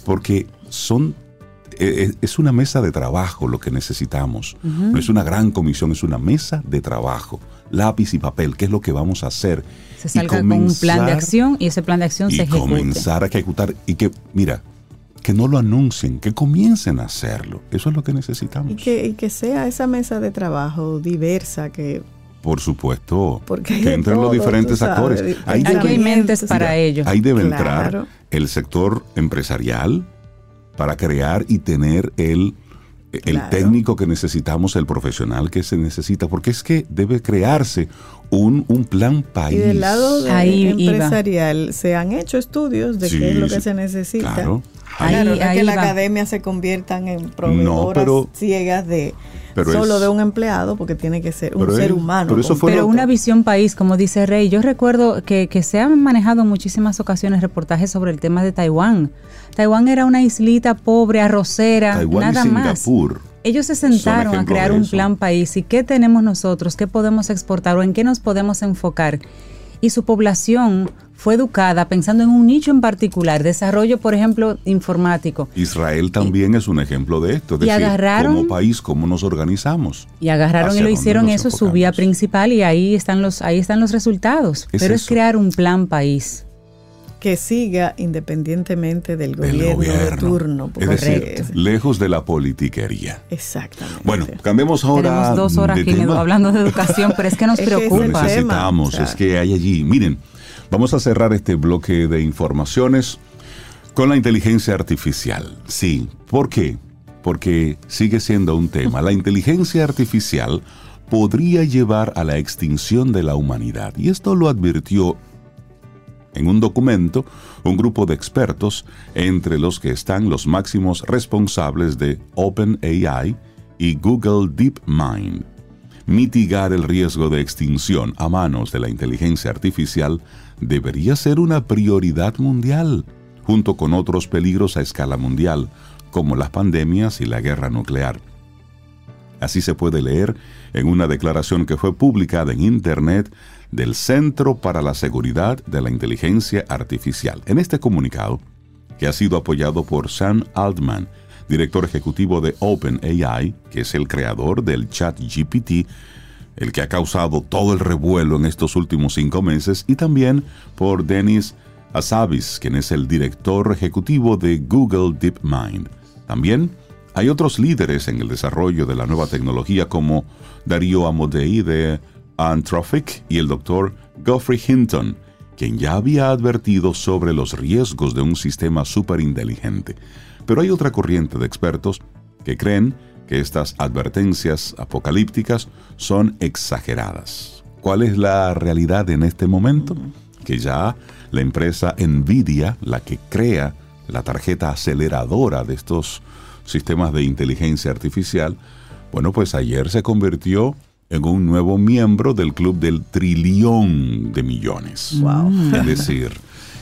Speaker 4: Porque son. eh, eh, Es una mesa de trabajo lo que necesitamos. No es una gran comisión, es una mesa de trabajo. Lápiz y papel, ¿qué es lo que vamos a hacer?
Speaker 6: Se
Speaker 4: Y
Speaker 6: salga con un plan de acción y ese plan de acción
Speaker 4: Y
Speaker 6: se ejecute.
Speaker 4: comenzar a ejecutar. Y que, mira, que no lo anuncien, que comiencen a hacerlo. Eso es lo que necesitamos.
Speaker 5: Y que, y que sea esa mesa de trabajo diversa, que
Speaker 4: Por supuesto.
Speaker 5: Porque hay
Speaker 4: que entren los diferentes
Speaker 5: sabes,
Speaker 4: actores. Ahí
Speaker 6: Aquí hay mentes
Speaker 5: Mira,
Speaker 6: para ello.
Speaker 4: Ahí debe
Speaker 5: Claro.
Speaker 4: entrar el sector empresarial para crear y tener el, el
Speaker 5: Claro.
Speaker 4: técnico que necesitamos, el profesional que se necesita, porque es que debe crearse un, un plan país.
Speaker 5: Y del lado de
Speaker 6: Ahí iba.
Speaker 5: empresarial se han hecho estudios de
Speaker 4: Sí,
Speaker 5: qué es lo que
Speaker 4: sí,
Speaker 5: se necesita.
Speaker 4: Claro.
Speaker 6: Ahí-
Speaker 5: Claro, no es
Speaker 6: ahí
Speaker 5: que la
Speaker 6: va.
Speaker 5: academia se conviertan en proveedoras
Speaker 4: pero-
Speaker 5: ciegas de
Speaker 4: pero
Speaker 5: solo
Speaker 4: es-
Speaker 5: de un empleado, porque tiene que ser un ser
Speaker 4: es-
Speaker 5: humano.
Speaker 4: pero eso fue
Speaker 6: Pero
Speaker 5: completo.
Speaker 6: una visión país, como dice Rey. Yo recuerdo que, que se han manejado en muchísimas ocasiones reportajes sobre el tema de Taiwán. Taiwán era una islita pobre, arrocera,
Speaker 4: Taiwán y
Speaker 6: nada más. Ellos se sentaron a crear un plan país y qué tenemos nosotros, qué podemos exportar o en qué nos podemos enfocar. Y su población fue educada pensando en un nicho en particular, desarrollo, por ejemplo, informático.
Speaker 4: Israel también es un ejemplo de esto. Es
Speaker 6: y
Speaker 4: decir,
Speaker 6: agarraron-
Speaker 4: como país, cómo nos organizamos.
Speaker 6: Y agarraron
Speaker 4: ¿Hacia
Speaker 6: y lo hicieron eso su vía principal y ahí están los ahí están los resultados.
Speaker 4: Es
Speaker 6: Pero es crear un plan país.
Speaker 5: Que siga independientemente del
Speaker 4: El
Speaker 5: gobierno, de turno.
Speaker 4: es decir,
Speaker 5: es-
Speaker 4: lejos de la politiquería.
Speaker 5: exactamente.
Speaker 4: Bueno, cambiemos ahora
Speaker 6: Tenemos dos horas
Speaker 4: de
Speaker 6: aquí
Speaker 4: tema.
Speaker 6: hablando de educación, pero es que nos
Speaker 5: Es que es
Speaker 4: Lo
Speaker 6: preocupa.
Speaker 4: necesitamos,
Speaker 5: o sea.
Speaker 4: es que hay allí. Miren, Vamos a cerrar este bloque de informaciones con la inteligencia artificial. Sí, ¿por qué? Porque sigue siendo un tema. La inteligencia artificial podría llevar a la extinción de la humanidad. Y esto lo advirtió en un documento un grupo de expertos, entre los que están los máximos responsables de OpenAI y Google DeepMind. Mitigar el riesgo de extinción a manos de la inteligencia artificial debería ser una prioridad mundial, junto con otros peligros a escala mundial, como las pandemias y la guerra nuclear. Así se puede leer en una declaración que fue publicada en Internet del Centro para la Seguridad de la Inteligencia Artificial. En este comunicado, que ha sido apoyado por Sam Altman, director ejecutivo de OpenAI, que es el creador del chat GPT, el que ha causado todo el revuelo en estos últimos cinco meses, y también por Dennis Asabis, quien es el director ejecutivo de Google DeepMind. También hay otros líderes en el desarrollo de la nueva tecnología como Darío Amodei de Anthropic y el doctor Geoffrey Hinton, quien ya había advertido sobre los riesgos de un sistema superinteligente. Pero hay otra corriente de expertos que creen que estas advertencias apocalípticas son exageradas. ¿Cuál es la realidad en este momento? Que ya la empresa Nvidia, la que crea la tarjeta aceleradora de estos sistemas de inteligencia artificial, bueno, pues ayer se convirtió en un nuevo miembro del club del trillón de millones. Es decir,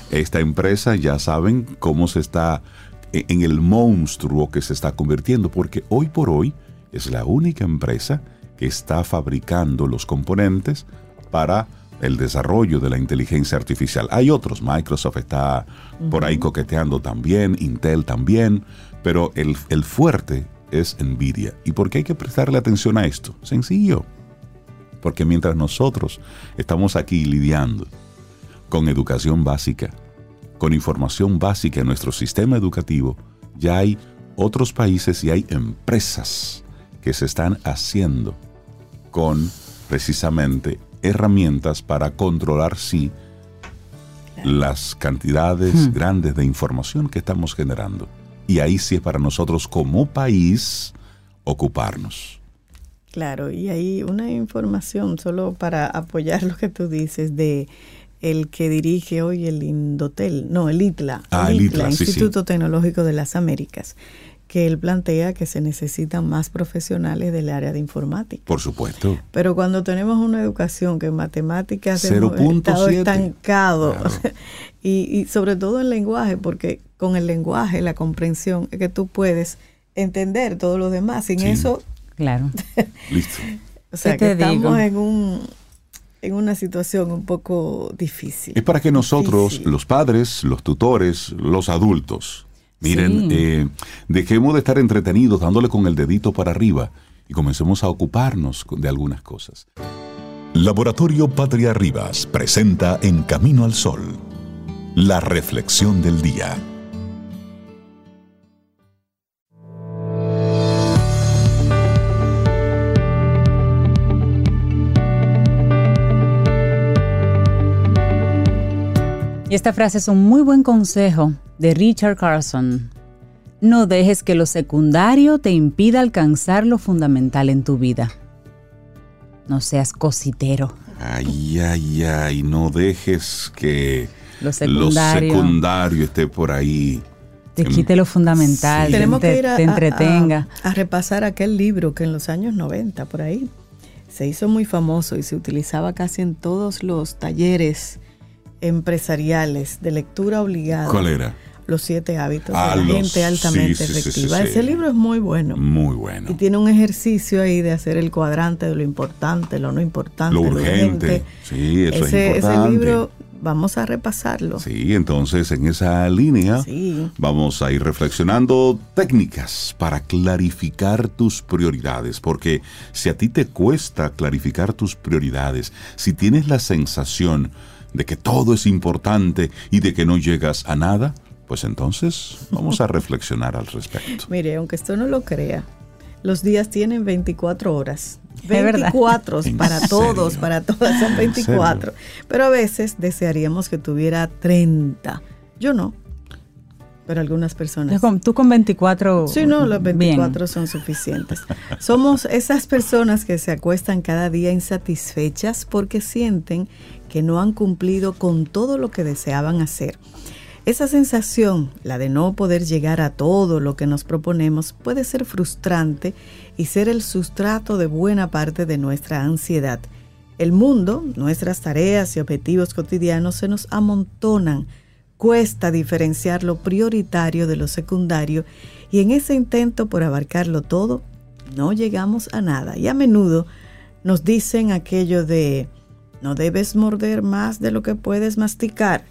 Speaker 4: esta empresa ya saben cómo se está e-, en el monstruo que se está convirtiendo, porque hoy por hoy es la única empresa que está fabricando los componentes para el desarrollo de la inteligencia artificial. Hay otros, Microsoft está por ahí coqueteando también, Intel también, pero el, el fuerte es Nvidia. ¿Y por qué hay que prestarle atención a esto? Sencillo. Porque mientras nosotros estamos aquí lidiando con educación básica, con información básica en nuestro sistema educativo, ya hay otros países y hay empresas que se están haciendo con precisamente herramientas para controlar sí las cantidades hmm. grandes de información que estamos generando. Y ahí sí es para nosotros como país ocuparnos.
Speaker 5: Claro, y hay una información solo para apoyar lo que tú dices de el que dirige hoy el Indotel, no, el ITLA,
Speaker 4: ah,
Speaker 5: el
Speaker 4: ITLA,
Speaker 5: Instituto Tecnológico de las Américas, que él plantea que se necesitan más profesionales del área de informática.
Speaker 4: Por supuesto.
Speaker 5: Pero cuando tenemos una educación que en matemáticas hemos estado estancado, y, y sobre todo en lenguaje, porque con el lenguaje, la comprensión, es que tú puedes entender todo lo demás. Sin eso...
Speaker 6: Claro.
Speaker 4: Listo.
Speaker 5: O sea, que estamos en un en una situación un poco difícil.
Speaker 4: Es para que nosotros, los padres, los tutores, los adultos, miren, eh, dejemos de estar entretenidos dándole con el dedito para arriba y comencemos a ocuparnos de algunas cosas.
Speaker 2: Laboratorio Patria Rivas presenta En Camino al Sol, la reflexión del día.
Speaker 6: Y esta frase es un muy buen consejo de Richard Carson. No dejes que lo secundario te impida alcanzar lo fundamental en tu vida. No seas cositero.
Speaker 4: Ay, ay, ay, no dejes que lo secundario, esté por ahí.
Speaker 6: Te quite lo fundamental,
Speaker 5: Tenemos
Speaker 6: te,
Speaker 5: que ir a,
Speaker 6: entretenga.
Speaker 5: a, repasar aquel libro que en los años 90, por ahí, se hizo muy famoso y se utilizaba casi en todos los talleres empresariales de lectura obligada.
Speaker 4: ¿Cuál era?
Speaker 5: Los siete hábitos de la gente altamente efectiva. Ese libro es muy bueno.
Speaker 4: Muy bueno.
Speaker 5: Y tiene un ejercicio ahí de hacer el cuadrante de lo importante, lo no importante,
Speaker 4: lo urgente. Sí, eso
Speaker 5: ese,
Speaker 4: es importante.
Speaker 5: Ese libro vamos a repasarlo.
Speaker 4: Sí, entonces en esa línea vamos a ir reflexionando técnicas para clarificar tus prioridades, porque si a ti te cuesta clarificar tus prioridades, si tienes la sensación de que todo es importante y de que no llegas a nada, pues entonces vamos a reflexionar al respecto.
Speaker 5: Mire, aunque esto no lo crea, los días tienen 24 horas. 24 para todos, para todas son 24. Pero a veces desearíamos que tuviera 30. Yo no. Pero algunas personas.
Speaker 6: Tú con 24.
Speaker 5: Sí, no, los 24 son suficientes. Somos esas personas que se acuestan cada día insatisfechas porque sienten que no han cumplido con todo lo que deseaban hacer. Esa sensación, la de no poder llegar a todo lo que nos proponemos, puede ser frustrante y ser el sustrato de buena parte de nuestra ansiedad. El mundo, nuestras tareas y objetivos cotidianos se nos amontonan, cuesta diferenciar lo prioritario de lo secundario y en ese intento por abarcarlo todo, no llegamos a nada. Y a menudo nos dicen aquello de, no debes morder más de lo que puedes masticar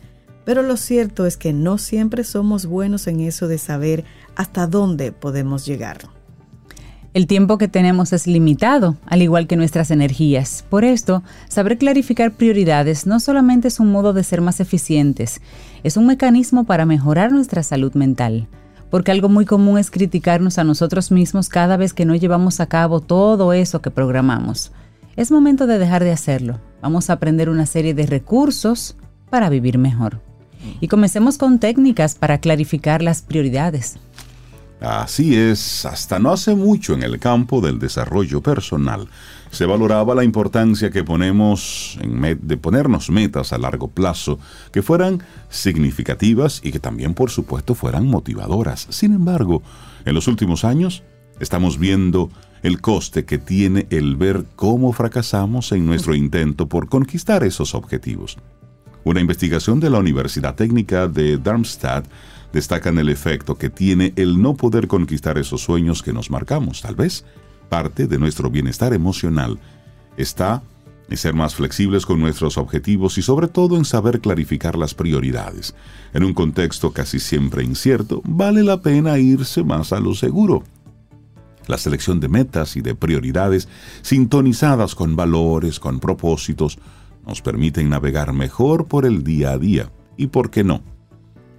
Speaker 5: pero lo cierto es que no siempre somos buenos en eso de saber hasta dónde podemos llegar.
Speaker 6: El tiempo que tenemos es limitado, al igual que nuestras energías. Por esto, saber clarificar prioridades no solamente es un modo de ser más eficientes, es un mecanismo para mejorar nuestra salud mental. Porque algo muy común es criticarnos a nosotros mismos cada vez que no llevamos a cabo todo eso que programamos. Es momento de dejar de hacerlo. Vamos a aprender una serie de recursos para vivir mejor. Y comencemos con técnicas para clarificar las prioridades.
Speaker 4: Así es, hasta no hace mucho en el campo del desarrollo personal se valoraba la importancia que ponemos de ponernos metas a largo plazo que fueran significativas y que también por supuesto fueran motivadoras. Sin embargo, en los últimos años estamos viendo el coste que tiene el ver cómo fracasamos en nuestro intento por conquistar esos objetivos. Una investigación de la Universidad Técnica de Darmstadt destaca en el efecto que tiene el no poder conquistar esos sueños que nos marcamos. Tal vez parte de nuestro bienestar emocional está en ser más flexibles con nuestros objetivos y sobre todo en saber clarificar las prioridades. En un contexto casi siempre incierto, vale la pena irse más a lo seguro. La selección de metas y de prioridades sintonizadas con valores, con propósitos, nos permiten navegar mejor por el día a día y, ¿por qué no?,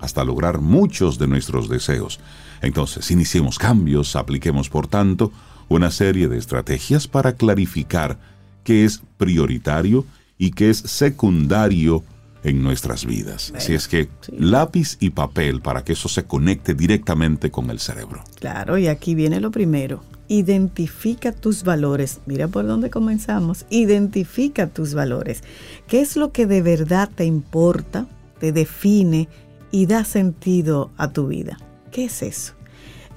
Speaker 4: hasta lograr muchos de nuestros deseos. Entonces, iniciemos cambios, apliquemos, por tanto, una serie de estrategias para clarificar qué es prioritario y qué es secundario en nuestras vidas. Así es que lápiz y papel para que eso se conecte directamente con el cerebro.
Speaker 5: Claro, y aquí viene lo primero. Identifica tus valores. Mira por dónde comenzamos. Identifica tus valores. ¿Qué es lo que de verdad te importa, te define y da sentido a tu vida? ¿Qué es eso?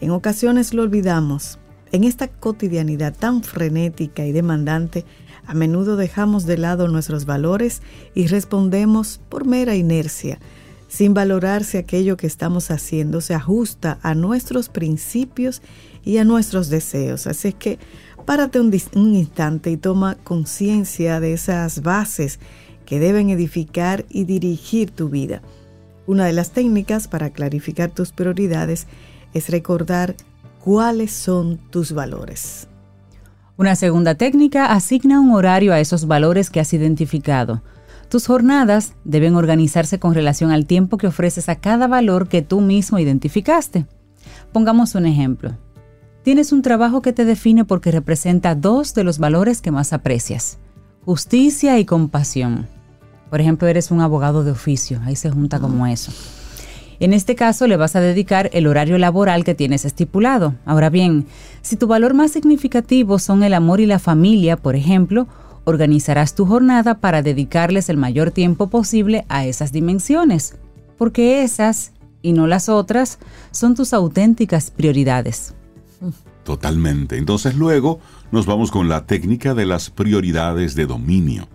Speaker 5: En ocasiones lo olvidamos. En esta cotidianidad tan frenética y demandante, a menudo dejamos de lado nuestros valores y respondemos por mera inercia, sin valorar si aquello que estamos haciendo se ajusta a nuestros principios y a nuestros deseos. Así es que párate un, un instante y toma conciencia de esas bases que deben edificar y dirigir tu vida. Una de las técnicas para clarificar tus prioridades es recordar cuáles son tus valores.
Speaker 6: Una segunda técnica asigna un horario a esos valores que has identificado. Tus jornadas deben organizarse con relación al tiempo que ofreces a cada valor que tú mismo identificaste. Pongamos un ejemplo. Tienes un trabajo que te define porque representa dos de los valores que más aprecias, justicia y compasión. Por ejemplo, eres un abogado de oficio, ahí se junta como eso. En este caso le vas a dedicar el horario laboral que tienes estipulado. Ahora bien, si tu valor más significativo son el amor y la familia, por ejemplo, organizarás tu jornada para dedicarles el mayor tiempo posible a esas dimensiones, porque esas, y no las otras, son tus auténticas prioridades.
Speaker 4: Totalmente. Entonces luego nos vamos con la técnica de las prioridades de dominio.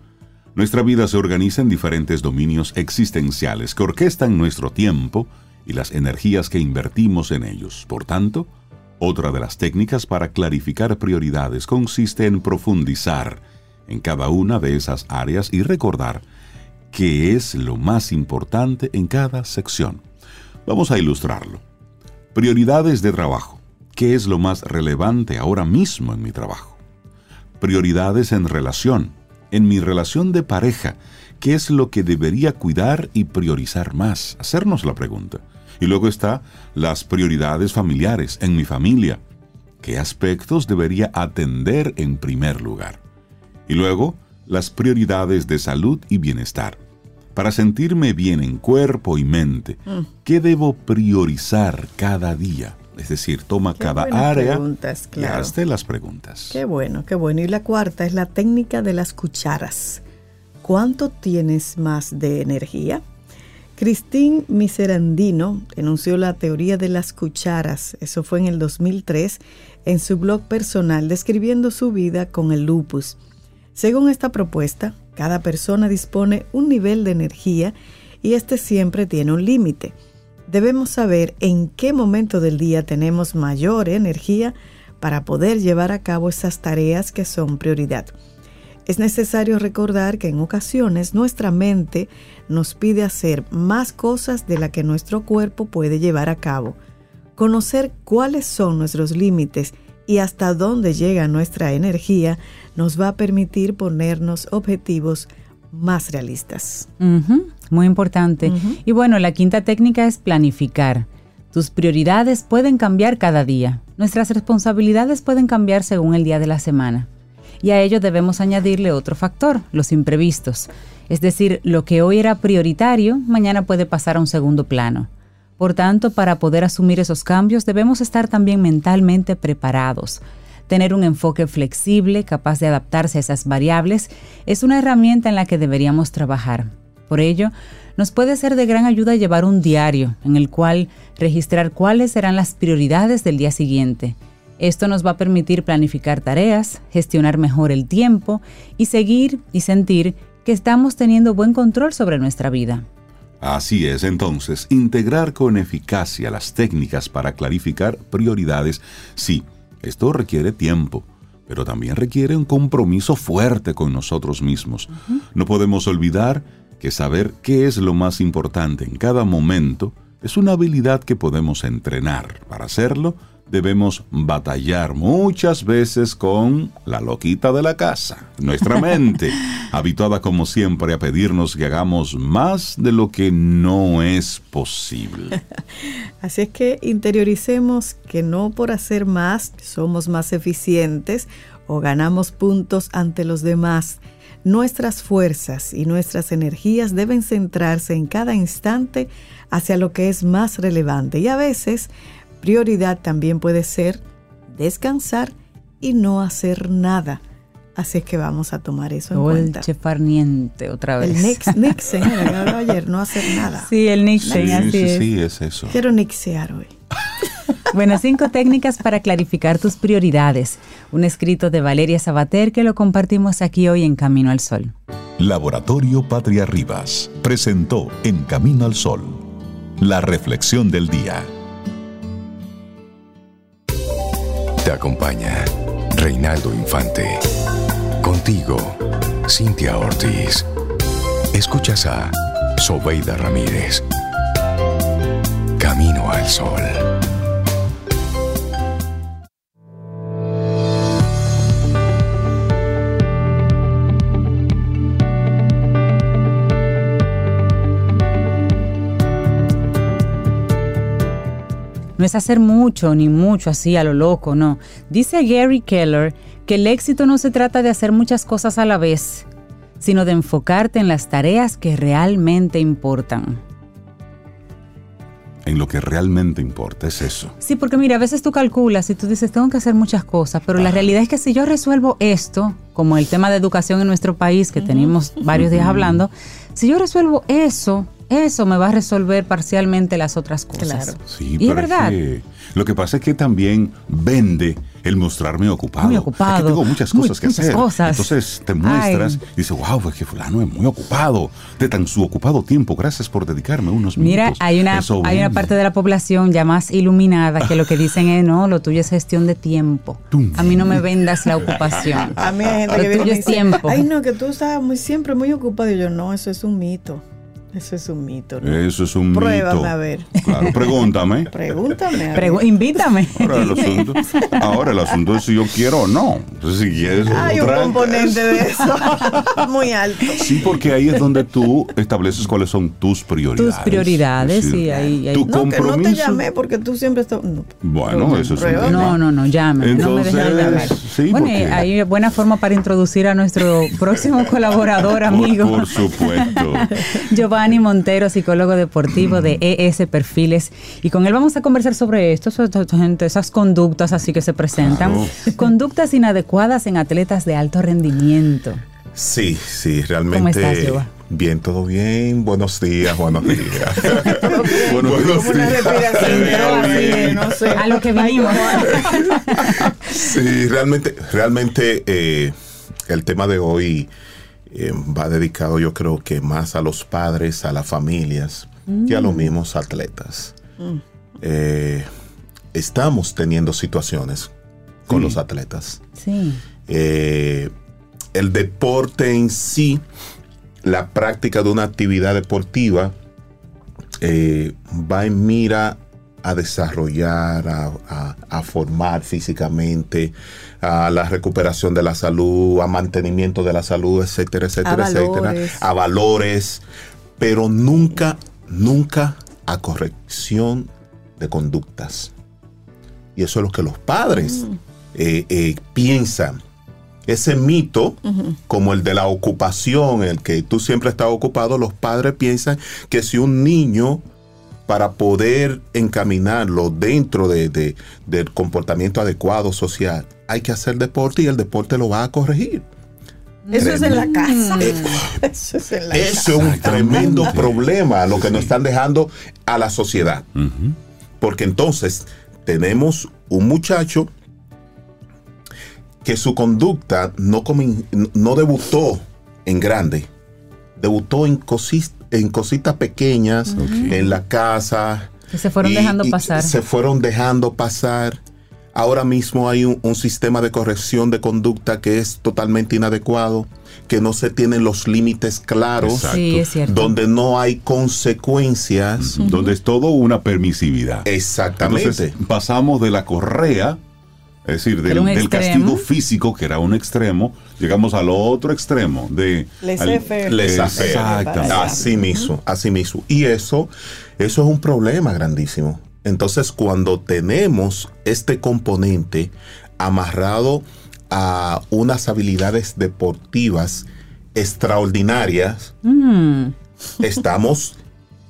Speaker 4: Nuestra vida se organiza en diferentes dominios existenciales que orquestan nuestro tiempo y las energías que invertimos en ellos. Por tanto, otra de las técnicas para clarificar prioridades consiste en profundizar en cada una de esas áreas y recordar qué es lo más importante en cada sección. Vamos a ilustrarlo. Prioridades de trabajo. ¿Qué es lo más relevante ahora mismo en mi trabajo? Prioridades en relación. En mi relación de pareja, ¿qué es lo que debería cuidar y priorizar más? Hacernos la pregunta. Y luego está las prioridades familiares en mi familia. qué aspectos debería atender en primer lugar. Y luego, las prioridades de salud y bienestar. Para sentirme bien en cuerpo y mente,
Speaker 5: Mm.
Speaker 4: ¿qué debo priorizar cada día? Es decir, toma
Speaker 5: Qué
Speaker 4: cada área
Speaker 5: preguntas,
Speaker 4: y hazte las preguntas.
Speaker 5: Qué bueno, qué bueno. Y la cuarta es la técnica de las cucharas. ¿Cuánto tienes más de energía? Christine Miserandino enunció la teoría de las cucharas, eso fue en el 2003, en su blog personal describiendo su vida con el lupus. Según esta propuesta, cada persona dispone un nivel de energía y este siempre tiene un límite. Debemos saber en qué momento del día tenemos mayor energía para poder llevar a cabo esas tareas que son prioridad. Es necesario recordar que en ocasiones nuestra mente nos pide hacer más cosas de las que nuestro cuerpo puede llevar a cabo. Conocer cuáles son nuestros límites y hasta dónde llega nuestra energía nos va a permitir ponernos objetivos más realistas.
Speaker 6: Muy importante. Y bueno, la quinta técnica es planificar. Tus prioridades pueden cambiar cada día. Nuestras responsabilidades pueden cambiar según el día de la semana. Y a ello debemos añadirle otro factor, los imprevistos. Es decir, lo que hoy era prioritario, mañana puede pasar a un segundo plano. Por tanto, para poder asumir esos cambios debemos estar también mentalmente preparados. Tener un enfoque flexible, capaz de adaptarse a esas variables, es una herramienta en la que deberíamos trabajar. Por ello, nos puede ser de gran ayuda llevar un diario en el cual registrar cuáles serán las prioridades del día siguiente. Esto nos va a permitir planificar tareas, gestionar mejor el tiempo y seguir y sentir que estamos teniendo buen control sobre nuestra vida.
Speaker 4: Así es, entonces, integrar con eficacia las técnicas para clarificar prioridades, sí, esto requiere tiempo, pero también requiere un compromiso fuerte con nosotros mismos. No podemos olvidar que saber qué es lo más importante en cada momento es una habilidad que podemos entrenar. Para hacerlo, debemos batallar muchas veces con la loquita de la casa, nuestra mente, habituada como siempre a pedirnos que hagamos más de lo que no es posible.
Speaker 5: Así es que interioricemos que no por hacer más somos más eficientes o ganamos puntos ante los demás. Nuestras fuerzas y nuestras energías deben centrarse en cada instante hacia lo que es más relevante y a veces prioridad también puede ser descansar y no hacer nada. Así es que vamos a tomar eso en
Speaker 6: O el
Speaker 5: cuenta.
Speaker 6: chefarniente otra vez.
Speaker 5: El Nix, era hablaba ayer, no hacer nada.
Speaker 6: Sí, el Nixon,
Speaker 4: Sí,
Speaker 6: así
Speaker 4: sí,
Speaker 6: es.
Speaker 4: sí, es eso.
Speaker 5: Quiero nixear hoy.
Speaker 6: Bueno, cinco técnicas para clarificar tus prioridades. Un escrito de Valeria Sabater que lo compartimos aquí hoy en Camino al Sol.
Speaker 2: Laboratorio Patria Rivas presentó En Camino al Sol, la reflexión del día.
Speaker 7: Te acompaña Reinaldo Infante. Contigo, Cintia Ortiz. Escuchas a Sobeida Ramírez. Camino al Sol.
Speaker 6: No es hacer mucho ni mucho así a lo loco, no. Dice Gary Keller que el éxito no se trata de hacer muchas cosas a la vez, sino de enfocarte en las tareas que realmente importan.
Speaker 4: En lo que realmente importa es eso.
Speaker 6: Sí, porque mira, a veces tú calculas y tú dices, tengo que hacer muchas cosas, pero la realidad es que si yo resuelvo esto, como el tema de educación en nuestro país, que tenemos varios días hablando, si yo resuelvo eso, eso me va a resolver parcialmente las otras cosas.
Speaker 5: Claro.
Speaker 4: Sí,
Speaker 6: Y es
Speaker 4: pero es
Speaker 6: verdad.
Speaker 4: que lo que pasa es que también vende el mostrarme ocupado.
Speaker 6: Muy
Speaker 4: Es
Speaker 6: ocupado.
Speaker 4: que tengo muchas
Speaker 6: Muy-
Speaker 4: cosas que
Speaker 6: muchas
Speaker 4: hacer.
Speaker 6: cosas.
Speaker 4: Entonces te muestras
Speaker 6: Ay.
Speaker 4: y dices, wow, es que fulano es muy ocupado. De tan su ocupado tiempo, gracias por dedicarme unos
Speaker 6: Mira,
Speaker 4: minutos.
Speaker 6: hay una,
Speaker 4: Eso
Speaker 6: hay una parte de la población ya más iluminada que lo que dicen es, no, lo tuyo es gestión de tiempo.
Speaker 4: Tum.
Speaker 6: A mí no me vendas la ocupación.
Speaker 5: A mí hay gente
Speaker 6: Lo
Speaker 5: que
Speaker 6: tuyo es tiempo.
Speaker 5: Ay, no, que tú estás muy, siempre muy ocupado. Y yo, no, eso es un mito. Eso es un mito. ¿no?
Speaker 4: Eso es un
Speaker 5: Pruébame
Speaker 4: mito.
Speaker 5: a ver.
Speaker 4: Claro, pregúntame.
Speaker 5: Pregúntame.
Speaker 6: Pregu- invítame.
Speaker 4: Ahora el, asunto, ahora el asunto es si yo quiero o no. Entonces, si quieres
Speaker 5: Hay un componente de eso muy alto.
Speaker 4: Sí, porque ahí es donde tú estableces cuáles son tus prioridades.
Speaker 6: Tus prioridades,
Speaker 4: Es decir,
Speaker 6: y ahí, ahí-
Speaker 4: tu
Speaker 5: No, que no te
Speaker 4: compromiso.
Speaker 5: llamé porque tú siempre estás. no.
Speaker 4: Bueno, eso es un tema.
Speaker 6: No, no, no, llame. no me dejes
Speaker 4: Entonces, sí,
Speaker 6: bueno,
Speaker 4: porque-
Speaker 6: y hay buena forma para introducir a nuestro próximo colaborador,
Speaker 4: Por-
Speaker 6: amigo.
Speaker 4: Por, supuesto.
Speaker 6: Giovanni Montero, psicólogo deportivo de ES Perfiles. Y con él vamos a conversar sobre esto, sobre esta gente, esas conductas así que se presentan.
Speaker 4: Claro.
Speaker 6: Conductas inadecuadas en atletas de alto rendimiento.
Speaker 8: Sí, sí, realmente.
Speaker 6: ¿Cómo estás, Yoba?
Speaker 8: Bien, todo bien. Buenos días, buenos días.
Speaker 4: Bueno,
Speaker 8: Buenos días.
Speaker 5: no sé.
Speaker 6: A lo que vinimos.
Speaker 8: Sí, realmente, realmente eh, el tema de hoy eh, va dedicado, yo creo que más a los padres, a las familias, que a los mismos atletas. Eh, estamos teniendo situaciones con
Speaker 4: Sí.
Speaker 8: los atletas.
Speaker 6: Sí.
Speaker 8: Eh, el deporte en sí, la práctica de una actividad deportiva, va en mira a desarrollar, a, a- a formar físicamente, a la recuperación de la salud, a mantenimiento de la salud, etcétera, etcétera,
Speaker 5: A
Speaker 8: etcétera, a valores, pero nunca, nunca a corrección de conductas. Y eso es lo que los padres eh, eh, piensan. Ese mito, como el de la ocupación, el que tú siempre estás ocupado, los padres piensan que si un niño, para poder encaminarlo dentro de- de- del comportamiento adecuado social, hay que hacer deporte y el deporte lo va a corregir.
Speaker 5: Eso es en la casa. Eso es en la
Speaker 8: Eso
Speaker 5: casa.
Speaker 8: es un tremendo problema, lo que nos están dejando a la sociedad. Porque entonces tenemos un muchacho que su conducta no, comin- no debutó en grande, debutó en, cosis- en cositas pequeñas, en la casa.
Speaker 6: Que se fueron
Speaker 8: y-
Speaker 6: dejando
Speaker 8: y
Speaker 6: pasar.
Speaker 8: Se fueron dejando pasar. Ahora mismo hay un, un sistema de corrección de conducta que es totalmente inadecuado, que no se tienen los límites claros.
Speaker 6: Sí, es cierto.
Speaker 8: donde no hay consecuencias.
Speaker 4: Donde es todo una permisividad.
Speaker 8: Exactamente.
Speaker 4: Entonces pasamos de la correa, es decir, del, castigo físico, que era un extremo, llegamos al otro extremo de
Speaker 5: Laissez-faire.
Speaker 4: al-. Exactamente.
Speaker 8: Así mismo, así mismo. Y eso, eso es un problema grandísimo. Entonces, cuando tenemos este componente amarrado a unas habilidades deportivas extraordinarias,
Speaker 6: Mm,
Speaker 8: estamos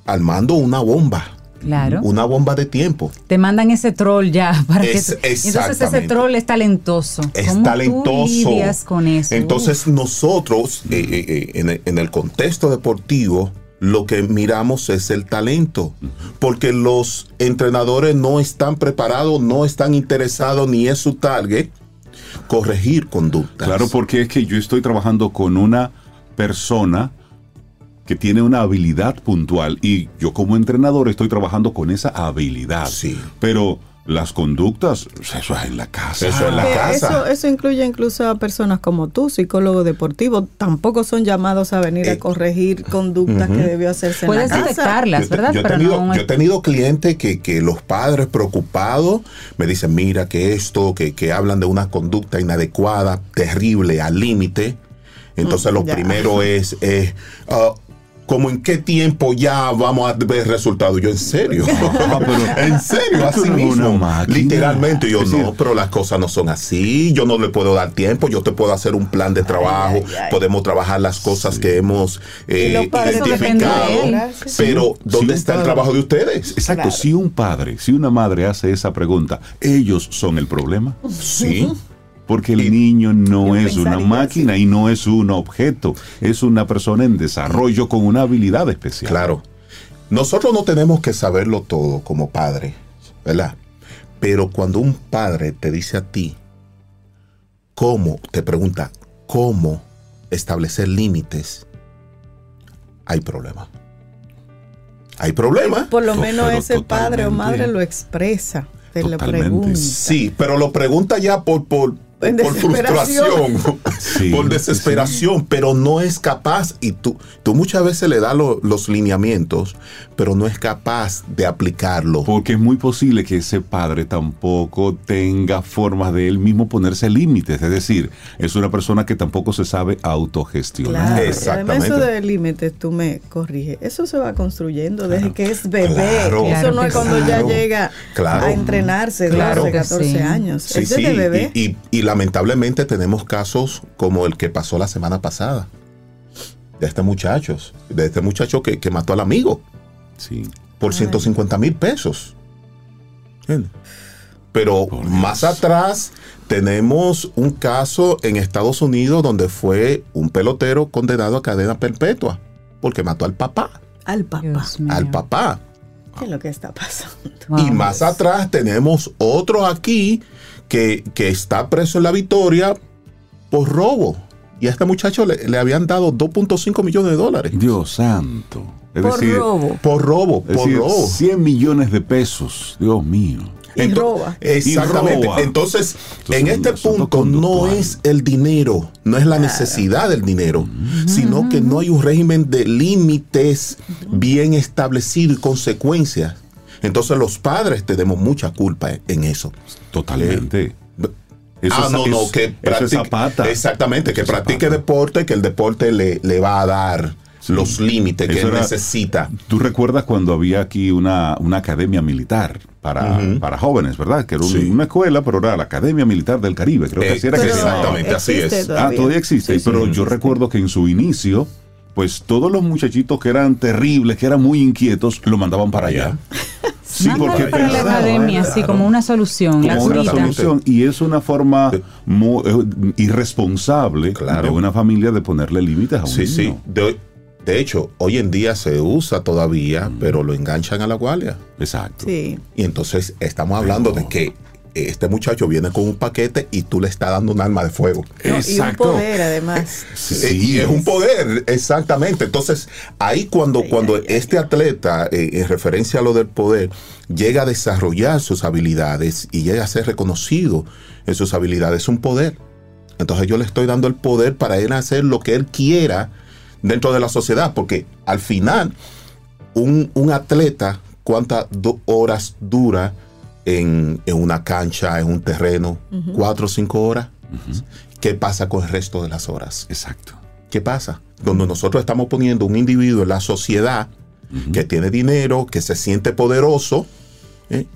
Speaker 8: armando una bomba,
Speaker 6: claro.
Speaker 8: una bomba de tiempo.
Speaker 6: Te mandan ese troll ya para que
Speaker 8: Es-
Speaker 6: tú- Entonces ese troll es talentoso.
Speaker 8: Es
Speaker 6: ¿Cómo
Speaker 8: talentoso.
Speaker 6: Tú lidias con eso?
Speaker 8: Entonces nosotros, eh, eh, eh, en, el, en el contexto deportivo, lo que miramos es el talento, porque los entrenadores no están preparados, no están interesados, ni es su target corregir conductas.
Speaker 4: Claro, porque es que yo estoy trabajando con una persona que tiene una habilidad puntual y yo como entrenador estoy trabajando con esa habilidad.
Speaker 8: Sí.
Speaker 4: Pero las conductas, eso es en la casa.
Speaker 8: Eso es la casa.
Speaker 5: Eso, eso incluye incluso a personas como tú, psicólogo deportivo. Tampoco son llamados a venir
Speaker 8: Eh,
Speaker 5: a corregir conductas que debió hacerse en la
Speaker 6: Puedes
Speaker 5: casa.
Speaker 6: detectarlas,
Speaker 8: Yo te-
Speaker 6: ¿verdad?
Speaker 8: Yo he
Speaker 6: Pero
Speaker 8: tenido,
Speaker 6: no
Speaker 8: yo he tenido clientes que, que los padres preocupados me dicen, mira que esto, que, que hablan de una conducta inadecuada, terrible, al límite. Entonces
Speaker 5: Mm,
Speaker 8: lo
Speaker 5: ya.
Speaker 8: primero es, es, ah, como en qué tiempo ya vamos a ver resultados. Yo, en serio.
Speaker 4: Ah, pero-
Speaker 8: en serio, así mismo. Literalmente, yo no, pero las cosas no son así. Yo no le puedo dar tiempo. Yo te puedo hacer un plan de trabajo.
Speaker 5: ay, ay.
Speaker 8: Podemos trabajar las cosas que hemos eh, identificado.
Speaker 6: él.
Speaker 8: Pero, ¿dónde está el trabajo de ustedes?
Speaker 4: Exacto,
Speaker 5: Claro.
Speaker 4: si un padre, si una madre hace esa pregunta, ¿ellos son el problema?
Speaker 8: Sí.
Speaker 4: Porque el niño no es una máquina y no es un objeto, es una persona en desarrollo con una habilidad especial.
Speaker 8: Claro. Nosotros no tenemos que saberlo todo como padre, ¿verdad? Pero cuando un padre te dice a ti, ¿cómo? Te pregunta, ¿cómo establecer límites? Hay problema. Hay problema.
Speaker 5: Por lo menos
Speaker 4: pero
Speaker 5: ese padre o madre lo expresa. Te lo pregunta.
Speaker 8: Sí, pero lo pregunta ya por, por,
Speaker 5: En
Speaker 8: por frustración.
Speaker 4: Sí,
Speaker 8: por
Speaker 4: sí,
Speaker 8: desesperación, pero no es capaz. Y tú, tú muchas veces le das lo- los lineamientos, pero no es capaz de aplicarlo.
Speaker 4: Porque es muy posible que ese padre tampoco tenga formas de él mismo ponerse límites. Es decir, es una persona que tampoco se sabe autogestionar.
Speaker 5: Claro,
Speaker 8: Exactamente.
Speaker 5: además eso de límites, tú me corriges, eso se va construyendo desde que es bebé.
Speaker 8: Claro.
Speaker 5: eso
Speaker 6: Claro
Speaker 5: no es cuando
Speaker 8: claro.
Speaker 5: ya llega
Speaker 8: Claro.
Speaker 5: a entrenarse de
Speaker 8: Claro.
Speaker 5: 12, 14
Speaker 6: Sí.
Speaker 5: años.
Speaker 8: Sí,
Speaker 5: es
Speaker 8: sí,
Speaker 5: desde bebé.
Speaker 8: y, y- y lamentablemente tenemos casos como el que pasó la semana pasada. De este muchacho, de este muchacho que, que mató al amigo
Speaker 4: Sí.
Speaker 8: por 150 mil pesos. ¿Entiendes? Pero
Speaker 4: Por Dios.
Speaker 8: más atrás tenemos un caso en Estados Unidos donde fue un pelotero condenado a cadena perpetua porque mató al papá,
Speaker 5: Al papá.
Speaker 8: Al papá.
Speaker 5: ¿Qué es lo que está pasando?
Speaker 6: Wow.
Speaker 8: Y más atrás tenemos otro aquí que, que está preso en la Victoria por robo. Y a este muchacho le, le habían dado 2.5 millones de dólares.
Speaker 4: Dios santo. Es
Speaker 5: Por
Speaker 4: decir,
Speaker 5: robo.
Speaker 8: Por robo,
Speaker 4: es
Speaker 8: por
Speaker 4: decir,
Speaker 8: robo.
Speaker 4: 100 millones de pesos. Dios mío.
Speaker 5: Y roba.
Speaker 8: Exactamente.
Speaker 4: Y roba.
Speaker 8: Entonces,
Speaker 4: Entonces,
Speaker 8: en este punto no es el dinero, no es la necesidad del dinero, sino que no hay un régimen de límites bien establecido y consecuencias. Entonces los padres tenemos mucha culpa en eso.
Speaker 4: Totalmente. Eso
Speaker 8: ah,
Speaker 4: es-
Speaker 8: no, no, que practique,
Speaker 4: Zapata.
Speaker 8: Exactamente, que
Speaker 4: Eso
Speaker 8: practique
Speaker 4: Zapata.
Speaker 8: deporte, que el deporte le, le va a dar los límites que
Speaker 4: Eso
Speaker 8: él
Speaker 4: era-
Speaker 8: necesita.
Speaker 4: Tú recuerdas cuando había aquí una, una academia militar para, para jóvenes, ¿verdad? Que era un-
Speaker 8: Sí.
Speaker 4: una escuela, pero era la Academia Militar del Caribe. Creo que
Speaker 8: Eh,
Speaker 4: así era que
Speaker 5: Pero
Speaker 4: se llamaba.
Speaker 8: Exactamente, así es.
Speaker 4: Ah, todavía existe.
Speaker 5: Sí, sí,
Speaker 4: pero yo
Speaker 5: existe.
Speaker 4: recuerdo que en su inicio, pues todos los muchachitos que eran terribles, que eran muy inquietos, lo mandaban para allá. Sí, porque
Speaker 6: para la academia,
Speaker 4: ¿verdad?
Speaker 6: sí, como una solución,
Speaker 4: como una solución. Y es una forma mu- eh, irresponsable
Speaker 8: Claro.
Speaker 4: de una familia de ponerle límites a un
Speaker 8: Sí, sí.
Speaker 4: niño.
Speaker 8: De, de hecho, hoy en día se usa todavía, pero lo enganchan a la guardia.
Speaker 4: Exacto.
Speaker 5: Sí.
Speaker 8: Y entonces estamos hablando de que este muchacho viene con un paquete y tú le estás dando un arma de fuego.
Speaker 5: No, y un
Speaker 4: Exacto.
Speaker 5: poder además.
Speaker 8: Eh, y es un poder, exactamente. Entonces, ahí cuando,
Speaker 5: Ay,
Speaker 8: cuando
Speaker 5: ay, ay,
Speaker 8: este atleta, eh, en referencia a lo del poder, llega a desarrollar sus habilidades y llega a ser reconocido en sus habilidades, es un poder. Entonces yo le estoy dando el poder para él hacer lo que él quiera dentro de la sociedad, porque al final, un, un atleta, ¿cuántas horas dura en, en una cancha, en un terreno? ¿Cuatro o cinco horas? ¿Qué pasa con el resto de las horas?
Speaker 4: Exacto.
Speaker 8: ¿Qué pasa? Cuando nosotros estamos poniendo un individuo en la sociedad que tiene dinero, que se siente poderoso, ¿eh?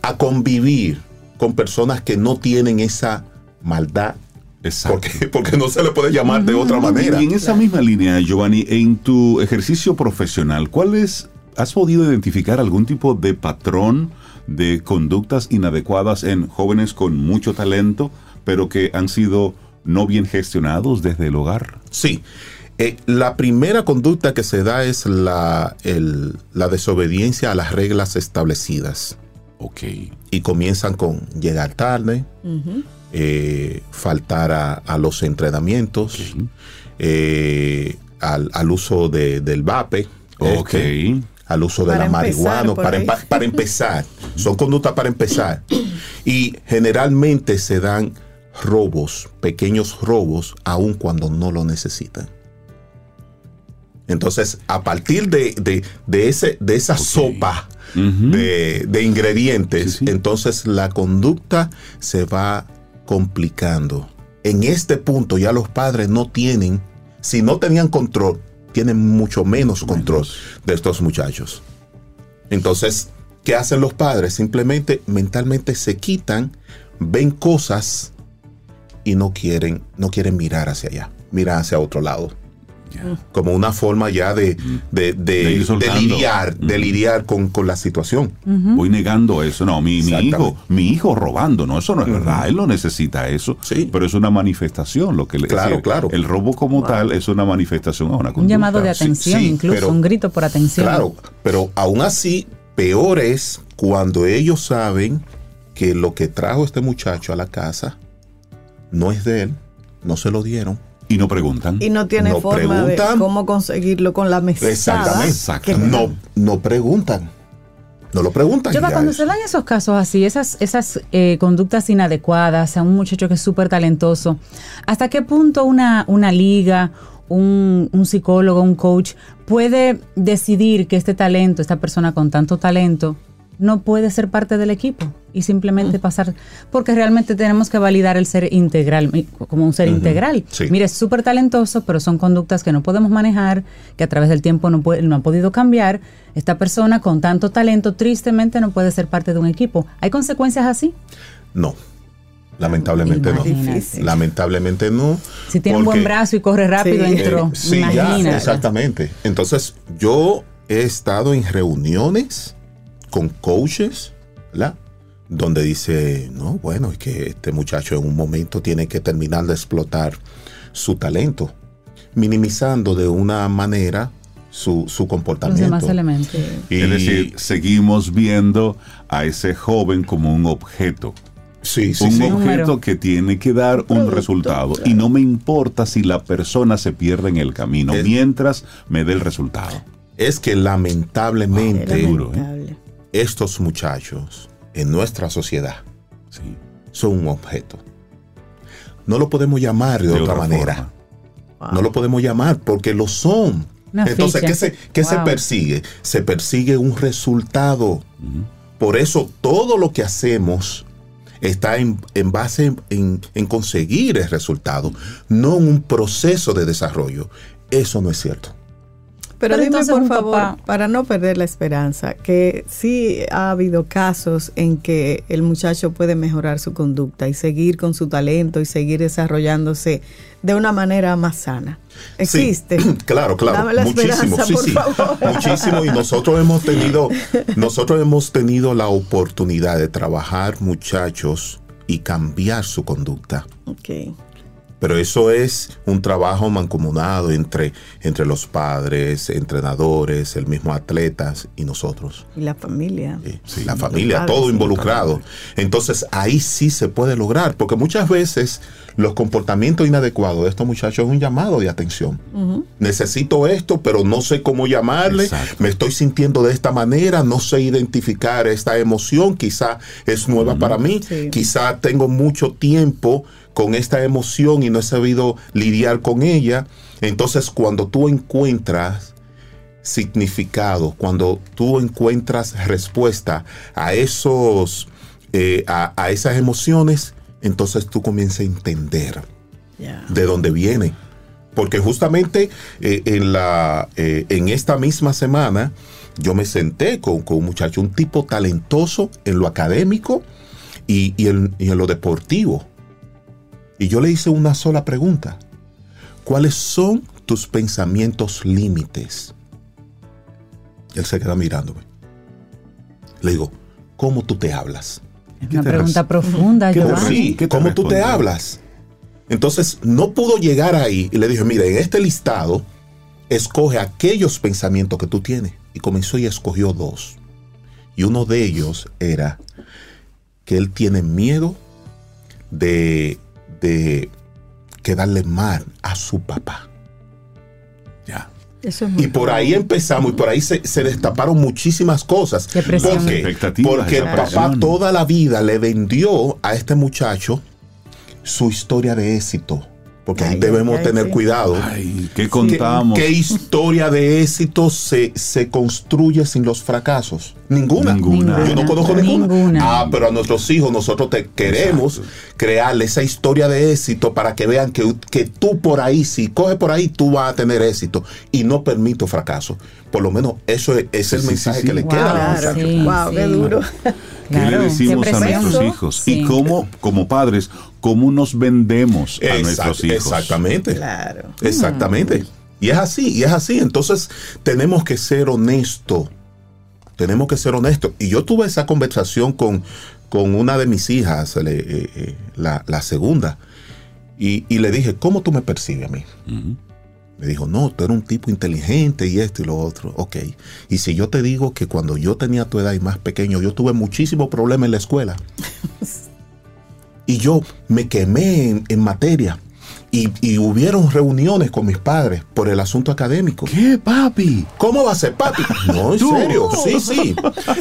Speaker 8: a convivir con personas que no tienen esa maldad,
Speaker 4: Exacto.
Speaker 8: porque, porque no se le puede llamar de otra manera.
Speaker 4: Y en esa misma línea, Giovanni, en tu ejercicio profesional, ¿cuáles has podido identificar algún tipo de patrón de conductas inadecuadas en jóvenes con mucho talento, pero que han sido no bien gestionados desde el hogar?
Speaker 8: Sí. Eh, la primera conducta que se da es la, el- la desobediencia a las reglas establecidas.
Speaker 4: Ok.
Speaker 8: Y comienzan con llegar tarde, eh, faltar a, a los entrenamientos, eh, al, al uso de- del vape,
Speaker 4: Ok.
Speaker 8: este, al uso de
Speaker 5: Para
Speaker 8: la marihuana, para, para empezar. Son conductas para empezar. Y generalmente se dan robos, pequeños robos, aun cuando no lo necesitan. Entonces, a partir de, de- de ese, de esa sopa de, de ingredientes,
Speaker 4: Sí, sí.
Speaker 8: entonces la conducta se va complicando. En este punto ya los padres no tienen, si no tenían control, tienen mucho menos control de estos muchachos. Entonces, ¿qué hacen los padres? Simplemente mentalmente se quitan, ven cosas y no quieren, no quieren mirar hacia allá, miran hacia otro lado Como una forma ya de, de, de-
Speaker 4: De ir
Speaker 8: de
Speaker 4: soltando.
Speaker 8: lidiar, de lidiar con, con la situación.
Speaker 4: Voy negando eso. No, mi, hijo, mi hijo robando, no, eso no es verdad. Él no necesita eso.
Speaker 8: Sí.
Speaker 4: Pero es una manifestación lo que le
Speaker 8: Claro,
Speaker 4: decir,
Speaker 8: claro.
Speaker 4: El robo como tal es una manifestación a una conducta.
Speaker 6: Un llamado de
Speaker 8: Sí,
Speaker 6: atención,
Speaker 8: sí,
Speaker 6: incluso,
Speaker 8: pero-
Speaker 6: un grito por atención.
Speaker 8: Claro, pero aún así, peor es cuando ellos saben que lo que trajo este muchacho a la casa no es de él, no se lo dieron.
Speaker 4: Y no preguntan.
Speaker 5: Y no tiene
Speaker 8: No
Speaker 5: forma de cómo conseguirlo con la mesada.
Speaker 8: Exactamente.
Speaker 5: dan.
Speaker 8: No, no preguntan. No lo preguntan.
Speaker 6: Yo, cuando
Speaker 8: es-
Speaker 6: se dan esos casos así, esas, esas eh, conductas inadecuadas a un muchacho que es súper talentoso, ¿hasta qué punto una, una liga, un, un psicólogo, un coach puede decidir que este talento, esta persona con tanto talento, no puede ser parte del equipo y simplemente pasar, porque realmente tenemos que validar el ser integral, como un ser integral.
Speaker 8: sí.
Speaker 6: Mire, es súper talentoso, pero son conductas que no podemos manejar, que a través del tiempo no, puede, no ha podido cambiar. Esta persona con tanto talento, tristemente, no puede ser parte de un equipo. ¿Hay consecuencias así?
Speaker 8: No. Lamentablemente no.
Speaker 6: Imagínate.
Speaker 8: Lamentablemente no.
Speaker 6: Si tiene un buen brazo y corre rápido,
Speaker 5: Sí.
Speaker 6: entró.
Speaker 8: Eh, sí, ya,
Speaker 6: Imagínate.
Speaker 8: exactamente. Entonces, yo he estado en reuniones con coaches, ¿verdad? Donde dice, no, bueno, es que este muchacho en un momento tiene que terminar de explotar su talento, minimizando de una manera su, su
Speaker 6: Los
Speaker 8: comportamiento.
Speaker 6: demás elementos.
Speaker 8: Y-
Speaker 4: Es decir, seguimos viendo a ese joven como un objeto.
Speaker 8: sí, sí,
Speaker 4: un
Speaker 8: sí.
Speaker 4: objeto
Speaker 6: Número.
Speaker 4: que tiene que dar un resultado. Y no me importa si la persona se pierde en el camino,
Speaker 8: Es-
Speaker 4: mientras me dé el resultado.
Speaker 8: Es que lamentablemente
Speaker 4: duro, ¿eh?
Speaker 5: Lamentable.
Speaker 8: Estos muchachos en nuestra sociedad
Speaker 4: Sí,
Speaker 8: son un objeto. No lo podemos llamar de, otra, manera. No lo podemos llamar porque lo son.
Speaker 6: Una
Speaker 8: Entonces,
Speaker 6: ficha.
Speaker 8: ¿qué, se, qué se persigue? Se persigue un resultado. Por eso todo lo que hacemos está en, en base en, en conseguir el resultado, no en un proceso de desarrollo. Eso no es cierto.
Speaker 5: Pero,
Speaker 6: Pero
Speaker 5: dime
Speaker 6: entonces
Speaker 5: por favor,
Speaker 6: papá-
Speaker 5: para no perder la esperanza, que sí ha habido casos en que el muchacho puede mejorar su conducta y seguir con su talento y seguir desarrollándose de una manera más sana. Existe.
Speaker 8: Sí, claro, claro.
Speaker 5: Dame la
Speaker 8: muchísimo, sí,
Speaker 5: por
Speaker 8: sí.
Speaker 5: favor.
Speaker 8: Muchísimo. Y nosotros hemos tenido, nosotros hemos tenido la oportunidad de trabajar muchachos y cambiar su conducta.
Speaker 5: Ok.
Speaker 8: Pero eso es un trabajo mancomunado entre, entre los padres, entrenadores, el mismo atletas y nosotros.
Speaker 5: Y la familia.
Speaker 8: Sí, la familia, todo involucrado. Entonces ahí sí se puede lograr, porque muchas veces los comportamientos inadecuados de estos muchachos es un llamado de atención. Necesito esto, pero no sé cómo llamarle,
Speaker 4: Exacto.
Speaker 8: me estoy sintiendo de esta manera, no sé identificar esta emoción, quizá es nueva para mí,
Speaker 5: Sí.
Speaker 8: quizá tengo mucho tiempo con esta emoción y no he sabido lidiar con ella. Entonces cuando tú encuentras significado, cuando tú encuentras respuesta a esos, eh, a, a esas emociones, entonces tú comienzas a entender de dónde viene. Porque justamente eh, en, la, eh, en esta misma semana yo me senté con, con un muchacho, un tipo talentoso en lo académico y, y en, y en lo deportivo. Y yo le hice una sola pregunta. ¿Cuáles son tus pensamientos límites? Él se queda mirándome. Le digo, ¿cómo tú te hablas?
Speaker 6: Una
Speaker 4: te
Speaker 6: pregunta profunda,
Speaker 4: ¿Qué te
Speaker 6: Giovanni.
Speaker 8: Sí,
Speaker 4: ¿Qué te
Speaker 8: ¿cómo tú te hablas? Entonces, no pudo llegar ahí y le dije, mira, en este listado, escoge aquellos pensamientos que tú tienes. Y comenzó y escogió dos. Y uno de ellos era que él tiene miedo de, de quedarle mal a su papá.
Speaker 4: Ya.
Speaker 5: Eso es
Speaker 8: Y por ahí empezamos y por ahí se, se destaparon muchísimas cosas.
Speaker 6: Depresión.
Speaker 8: ¿Por qué?
Speaker 4: Expectativas,
Speaker 8: Porque el papá toda la vida le vendió a este muchacho su historia de éxito. Porque ahí
Speaker 5: Ay,
Speaker 8: debemos
Speaker 5: ay,
Speaker 8: tener
Speaker 5: sí.
Speaker 8: cuidado.
Speaker 4: Ay, ¿qué
Speaker 8: ¿Qué,
Speaker 4: contamos?
Speaker 8: qué historia de éxito se, se construye sin los fracasos? Ninguna.
Speaker 4: Ninguna.
Speaker 8: Yo no conozco ninguna.
Speaker 6: Ninguna.
Speaker 8: Ah, pero a nuestros hijos nosotros te queremos
Speaker 4: Exacto.
Speaker 8: crearle esa historia de éxito para que vean que, que tú por ahí, si coges por ahí, tú vas a tener éxito. Y no permito fracaso. Por lo menos eso es, es el
Speaker 4: Sí,
Speaker 8: mensaje
Speaker 4: sí,
Speaker 8: que le queda a los
Speaker 5: wow, qué duro.
Speaker 4: ¿Qué le decimos a nuestros hijos?
Speaker 6: Sí.
Speaker 4: Y cómo, como padres, cómo nos vendemos a
Speaker 8: Exact-
Speaker 4: nuestros hijos.
Speaker 8: Exactamente.
Speaker 5: Claro.
Speaker 8: Exactamente. Y es así, y es así. Entonces, tenemos que ser honestos. Tenemos que ser honestos. Y yo tuve esa conversación con, con una de mis hijas, le- eh, eh, la, la segunda, y, y le dije, ¿cómo tú me percibes a mí? Me dijo, no, tú eres un tipo inteligente y esto y lo otro. Ok. Y si yo te digo que cuando yo tenía tu edad y más pequeño, yo tuve muchísimos problemas en la escuela. y yo me quemé en, en materia. Y, y hubieron reuniones con mis padres por el asunto académico.
Speaker 4: ¿Qué, papi?
Speaker 8: ¿Cómo va a ser, papi? No, en
Speaker 4: Tú.
Speaker 8: serio. Sí, sí.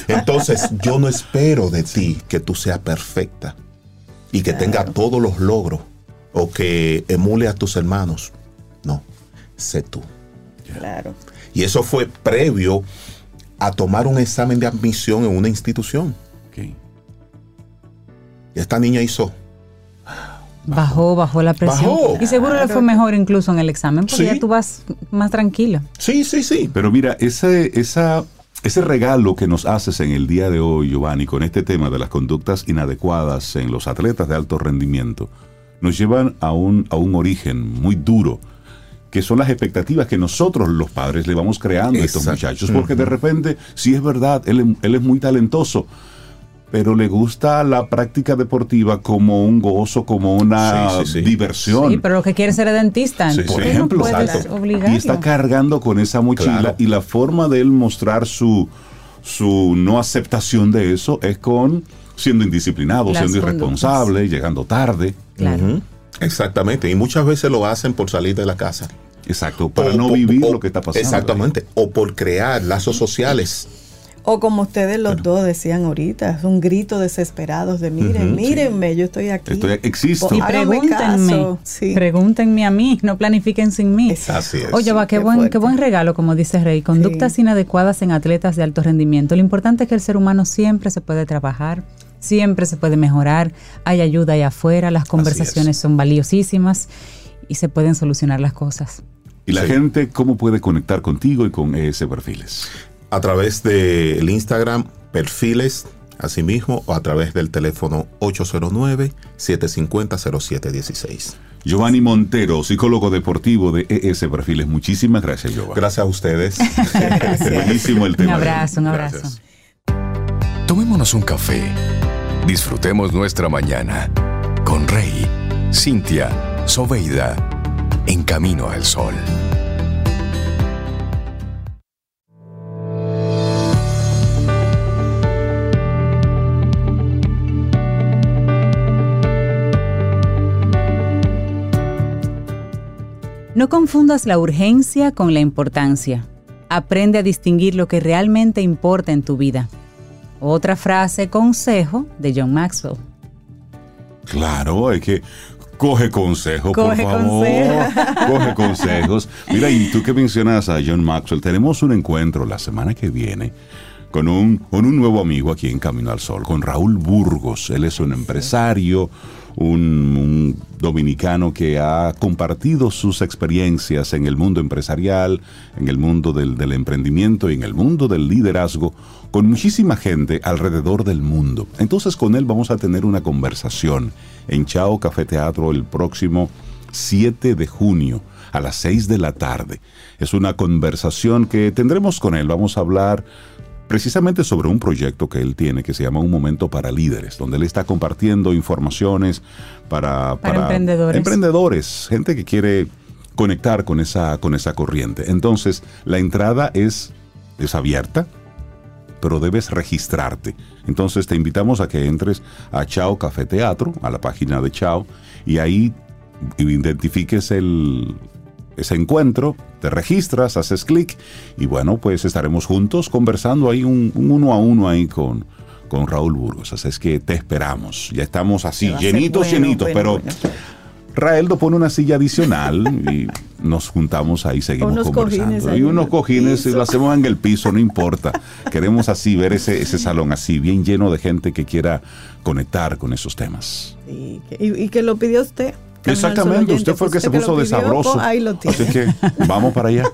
Speaker 8: Entonces, yo no espero de ti que tú seas perfecta y que tenga todos los logros o que emule a tus hermanos. No, sé tú.
Speaker 5: Claro.
Speaker 8: Y eso fue previo a tomar un examen de admisión en una institución.
Speaker 4: Ok.
Speaker 8: Y esta niña hizo.
Speaker 6: Bajó, bajó la presión.
Speaker 8: Bajó.
Speaker 6: Y seguro le fue mejor incluso en el examen porque
Speaker 8: Sí.
Speaker 6: ya tú vas más tranquilo.
Speaker 8: Sí, sí, sí.
Speaker 4: Pero mira, ese, esa, ese regalo que nos haces en el día de hoy, Giovanni, con este tema de las conductas inadecuadas en los atletas de alto rendimiento, nos llevan a un, a un origen muy duro, que son las expectativas que nosotros los padres le vamos creando a estos muchachos. Porque de repente, sí es verdad, él, él es muy talentoso, pero le gusta la práctica deportiva como un gozo, como una
Speaker 8: Sí, sí, sí.
Speaker 4: diversión.
Speaker 6: Sí, pero lo que quiere ser es dentista.
Speaker 4: Por
Speaker 8: sí.
Speaker 4: ejemplo,
Speaker 6: no
Speaker 4: y está cargando con esa mochila
Speaker 8: Claro.
Speaker 4: y la forma de él mostrar su, su no aceptación de eso es con siendo indisciplinado,
Speaker 6: Las
Speaker 4: siendo
Speaker 6: conductas.
Speaker 4: irresponsable, llegando tarde.
Speaker 6: Claro.
Speaker 8: Exactamente. Y muchas veces lo hacen por salir de la casa.
Speaker 4: Exacto, para
Speaker 8: O-
Speaker 4: no
Speaker 8: o-
Speaker 4: vivir
Speaker 8: o-
Speaker 4: lo que está pasando.
Speaker 8: Exactamente. O por crear lazos sociales.
Speaker 5: O como ustedes los dos decían ahorita, es un grito desesperados de miren,
Speaker 8: Ujú,
Speaker 5: mírenme, yo estoy aquí.
Speaker 4: Estoy- existo.
Speaker 6: Y pregúntenme.
Speaker 5: Sí.
Speaker 6: pregúntenme a mí, no planifiquen sin mí.
Speaker 5: Exacto.
Speaker 8: Así es.
Speaker 6: Oye, va, qué,
Speaker 5: Qué
Speaker 6: buen,
Speaker 5: fuerte.
Speaker 6: qué buen regalo, como dice Rey. Conductas
Speaker 5: Sí.
Speaker 6: inadecuadas en atletas de alto rendimiento. Lo importante es que el ser humano siempre se puede trabajar, siempre se puede mejorar. Hay ayuda allá afuera, las conversaciones son valiosísimas y se pueden solucionar las cosas.
Speaker 4: Y la
Speaker 8: Sí.
Speaker 4: gente, ¿cómo puede conectar contigo y con ese perfiles?
Speaker 8: A través del Instagram, perfiles, asimismo, o a través del teléfono 809-750-0716.
Speaker 4: Giovanni Montero, psicólogo deportivo de ES Perfiles. Muchísimas gracias, Giovanni.
Speaker 8: Gracias a ustedes.
Speaker 4: Buenísimo el
Speaker 6: Un
Speaker 4: tema.
Speaker 6: abrazo, un abrazo.
Speaker 4: Gracias.
Speaker 7: Tomémonos un café. Disfrutemos nuestra mañana con Rey, Cintia, Soveida, en camino al sol.
Speaker 6: No confundas la urgencia con la importancia. Aprende a distinguir lo que realmente importa en tu vida. Otra frase, consejo de John Maxwell.
Speaker 4: Claro, hay que coge consejos,
Speaker 5: Coge
Speaker 4: por favor. Coge consejos. Mira, y tú que mencionas a John Maxwell, tenemos un encuentro la semana que viene con un, con un nuevo amigo aquí en Camino al Sol, con Raúl Burgos. Él es un empresario, un, dominicano que ha compartido sus experiencias en el mundo empresarial, en el mundo del, del emprendimiento y en el mundo del liderazgo con muchísima gente alrededor del mundo. Entonces con él vamos a tener una conversación en Chao Café Teatro el próximo 7 de junio a las 6 de la tarde. Es una conversación que tendremos con él. Vamos a hablar precisamente sobre un proyecto que él tiene que se llama Un Momento para Líderes, donde él está compartiendo informaciones para,
Speaker 6: Para emprendedores.
Speaker 4: emprendedores, gente que quiere conectar con esa, con esa corriente. Entonces, la entrada es, es abierta, pero debes registrarte. Entonces te invitamos a que entres a Chao Café Teatro, a la página de Chao, y ahí identifiques el, ese encuentro, te registras, haces clic, y bueno, pues estaremos juntos conversando ahí un, un uno a uno ahí con, con Raúl Burgos. Así es que te esperamos. Ya estamos así, llenitos,
Speaker 5: bueno,
Speaker 4: llenitos,
Speaker 5: bueno,
Speaker 4: pero...
Speaker 5: bueno.
Speaker 4: Raeldo pone una silla adicional y nos juntamos ahí, seguimos
Speaker 5: Unos
Speaker 4: conversando. y unos cojines
Speaker 5: piso.
Speaker 4: lo hacemos en el piso, no importa. Queremos así ver ese, ese salón así, bien lleno de gente que quiera conectar con esos temas.
Speaker 5: Y, que- y- y que lo pidió usted.
Speaker 4: Exactamente,
Speaker 5: oyente,
Speaker 4: usted fue el que se puso de
Speaker 5: pidió,
Speaker 4: sabroso.
Speaker 5: pues ahí lo tiene.
Speaker 4: Así que vamos para allá.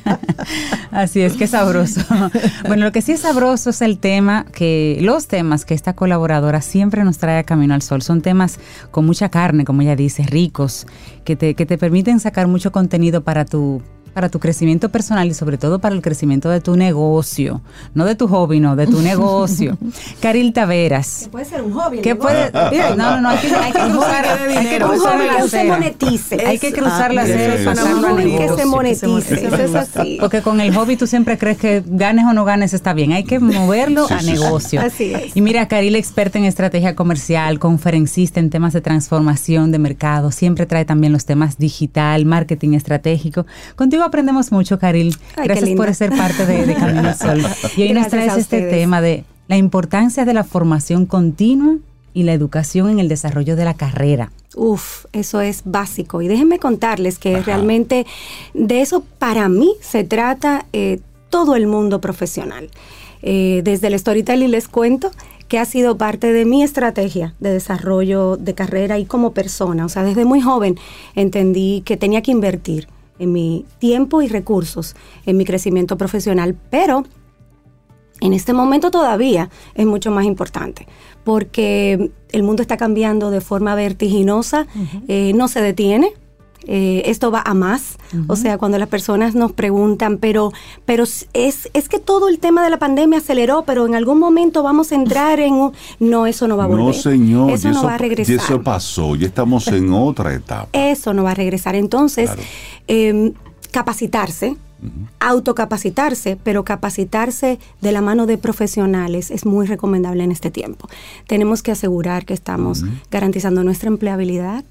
Speaker 6: Así es, que sabroso. bueno, lo que sí es sabroso es el tema que, los temas que esta colaboradora siempre nos trae a Camino al Sol. Son temas con mucha carne, como ella dice, ricos, que te, que te permiten sacar mucho contenido para tu para tu crecimiento personal y sobre todo para el crecimiento de tu negocio, no de tu hobby, no, de tu negocio. Caril Taveras.
Speaker 9: Puede ser un hobby. el
Speaker 6: ¿Qué
Speaker 9: negocio.
Speaker 6: puede? No, no, no, hay que, hay que cruzar, hay que
Speaker 9: Un
Speaker 6: cruzar la
Speaker 9: que se monetice.
Speaker 6: Hay que cruzar la
Speaker 5: Ah,
Speaker 6: acera y pasarlo
Speaker 9: hobby que
Speaker 6: negocio.
Speaker 9: se monetice.
Speaker 5: Eso
Speaker 9: es así.
Speaker 6: Porque con el hobby tú siempre crees que ganes o no ganes está bien. Hay que moverlo
Speaker 4: Sí,
Speaker 6: a
Speaker 4: sí, sí.
Speaker 6: negocio.
Speaker 9: Así es.
Speaker 6: Y mira, Caril, experta en estrategia comercial, conferencista en temas de transformación de mercado, siempre trae también los temas digital, marketing estratégico. Contigo aprendemos mucho, Caril.
Speaker 9: Ay,
Speaker 6: Gracias por ser parte de, de Camino al Sol. Y hoy nos traes este tema de la importancia de la formación continua y la educación en el desarrollo de la carrera.
Speaker 9: Uf, eso es básico. Y déjenme contarles que realmente de eso para mí se trata eh, todo el mundo profesional. Eh, desde el storytelling les cuento que ha sido parte de mi estrategia de desarrollo de carrera y como persona. O sea, desde muy joven entendí que tenía que invertir en mi tiempo y recursos en mi crecimiento profesional, pero en este momento todavía es mucho más importante porque el mundo está cambiando de forma vertiginosa, eh, no se detiene. Eh, esto va a más, o sea, cuando las personas nos preguntan, pero, pero es, es que todo el tema de la pandemia aceleró, pero en algún momento vamos a entrar en un... No, eso no va a volver.
Speaker 4: No, señor.
Speaker 9: Eso no va a regresar.
Speaker 4: Y eso pasó. Ya estamos en otra etapa.
Speaker 9: Eso no va a regresar. Entonces,
Speaker 4: Claro.
Speaker 9: eh, capacitarse, autocapacitarse, pero capacitarse de la mano de profesionales es muy recomendable en este tiempo. Tenemos que asegurar que estamos garantizando nuestra empleabilidad.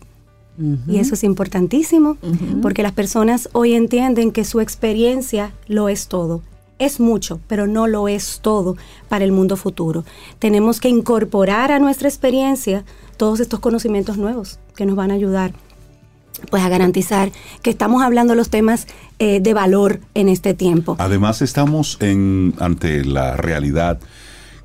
Speaker 9: Y eso es importantísimo, porque las personas hoy entienden que su experiencia lo es todo. Es mucho, pero no lo es todo para el mundo futuro. Tenemos que incorporar a nuestra experiencia todos estos conocimientos nuevos que nos van a ayudar pues a garantizar que estamos hablando los temas eh, de valor en este tiempo.
Speaker 4: Además estamos en ante la realidad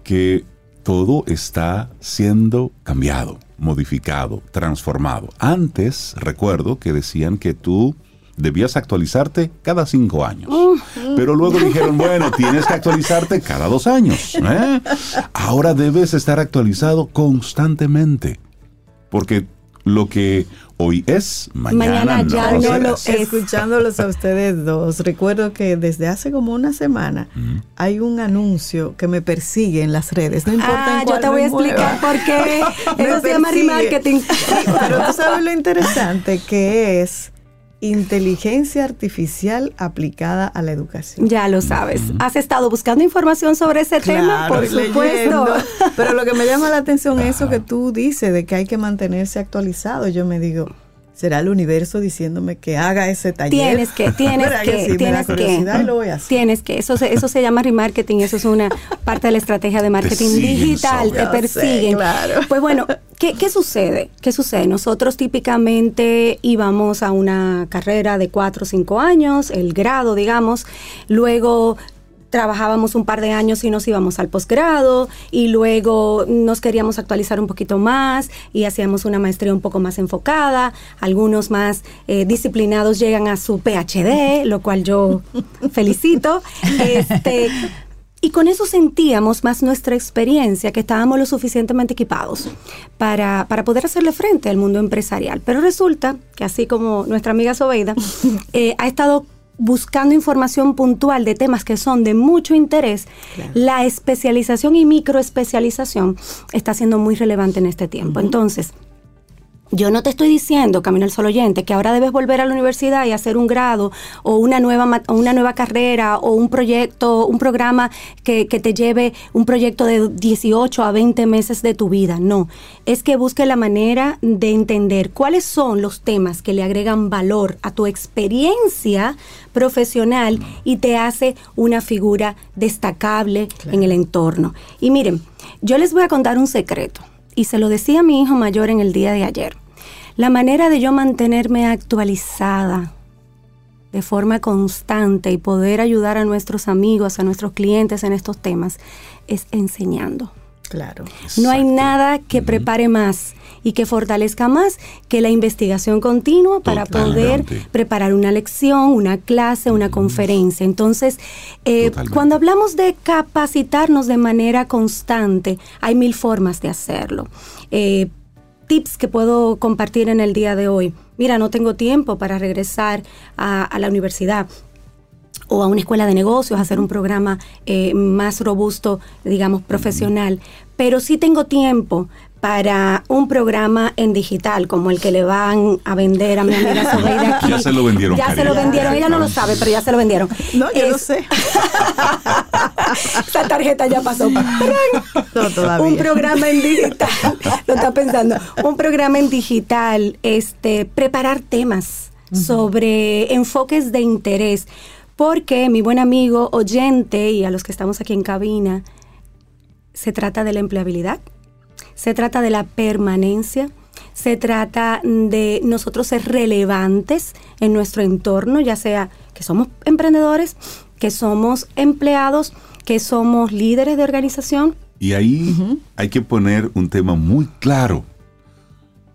Speaker 4: que todo está siendo cambiado, modificado, transformado. Antes recuerdo que decían que tú debías actualizarte cada cinco años. Pero luego dijeron, bueno, tienes que actualizarte cada dos años. ¿eh? Ahora debes estar actualizado constantemente. Porque lo que hoy es, mañana,
Speaker 9: Mañana ya
Speaker 4: no,
Speaker 9: lo es.
Speaker 5: Escuchándolos a ustedes dos, recuerdo que desde hace como una semana hay un anuncio que me persigue en las redes. No importa
Speaker 9: Ah,
Speaker 5: en
Speaker 9: yo te voy a explicar por qué. Eso se llama remarketing.
Speaker 5: Pero tú sabes lo interesante que es inteligencia artificial aplicada a la educación.
Speaker 9: Ya lo sabes. ¿Has estado buscando información sobre ese tema? Por supuesto.
Speaker 5: leyendo. Pero lo que me llama la atención es eso que tú dices de que hay que mantenerse actualizado. Yo me digo, ¿será el universo diciéndome que haga ese taller?
Speaker 9: Tienes que, tienes
Speaker 5: ¿Verdad
Speaker 9: que,
Speaker 5: sí?
Speaker 9: Tienes que.
Speaker 5: y lo voy a hacer.
Speaker 9: Tienes que. Eso se, eso se llama remarketing, eso es una parte de la estrategia de marketing digital, te
Speaker 5: sé,
Speaker 9: persiguen.
Speaker 5: claro.
Speaker 9: Pues bueno, ¿qué, ¿qué sucede? ¿Qué sucede? Nosotros típicamente íbamos a una carrera de cuatro o cinco años, el grado, digamos, luego trabajábamos un par de años y nos íbamos al posgrado y luego nos queríamos actualizar un poquito más y hacíamos una maestría un poco más enfocada. Algunos más eh, disciplinados llegan a su PhD, lo cual yo felicito. Este, y con eso sentíamos más nuestra experiencia, que estábamos lo suficientemente equipados para, para poder hacerle frente al mundo empresarial. Pero resulta que así como nuestra amiga Sobeida eh, ha estado buscando información puntual de temas que son de mucho interés, la especialización y microespecialización está siendo muy relevante en este tiempo. Entonces, yo no te estoy diciendo, Camino al Sol Oyente, que ahora debes volver a la universidad y hacer un grado o una nueva, una nueva carrera o un proyecto, un programa que, que te lleve un proyecto de 18 a 20 meses de tu vida. No, es que busque la manera de entender cuáles son los temas que le agregan valor a tu experiencia profesional y te hace una figura destacable en el entorno. Y miren, yo les voy a contar un secreto y se lo decía a mi hijo mayor en el día de ayer. La manera de yo mantenerme actualizada de forma constante y poder ayudar a nuestros amigos, a nuestros clientes en estos temas es enseñando.
Speaker 5: Claro.
Speaker 9: No hay nada que prepare más y que fortalezca más que la investigación continua para poder preparar una lección, una clase, una conferencia. Entonces, eh, cuando hablamos de capacitarnos de manera constante, hay mil formas de hacerlo. Eh, tips que puedo compartir en el día de hoy. Mira, no tengo tiempo para regresar a, a la universidad. O a una escuela de negocios, hacer un programa eh, más robusto, digamos, profesional. Pero sí tengo tiempo para un programa en digital, como el que le van a vender a mi amiga Sobeida aquí.
Speaker 4: Ya se lo vendieron,
Speaker 9: Ya se lo vendieron. Ella no lo sabe, pero ya se lo vendieron.
Speaker 5: No, yo
Speaker 9: Es-
Speaker 5: lo sé.
Speaker 9: Esa tarjeta ya pasó.
Speaker 5: No, todavía.
Speaker 9: Un programa en digital. Lo está pensando. Un programa en digital, este, preparar temas sobre enfoques de interés. Porque mi buen amigo oyente y a los que estamos aquí en cabina, se trata de la empleabilidad, se trata de la permanencia, se trata de nosotros ser relevantes en nuestro entorno, ya sea que somos emprendedores, que somos empleados, que somos líderes de organización.
Speaker 4: Y ahí hay que poner un tema muy claro.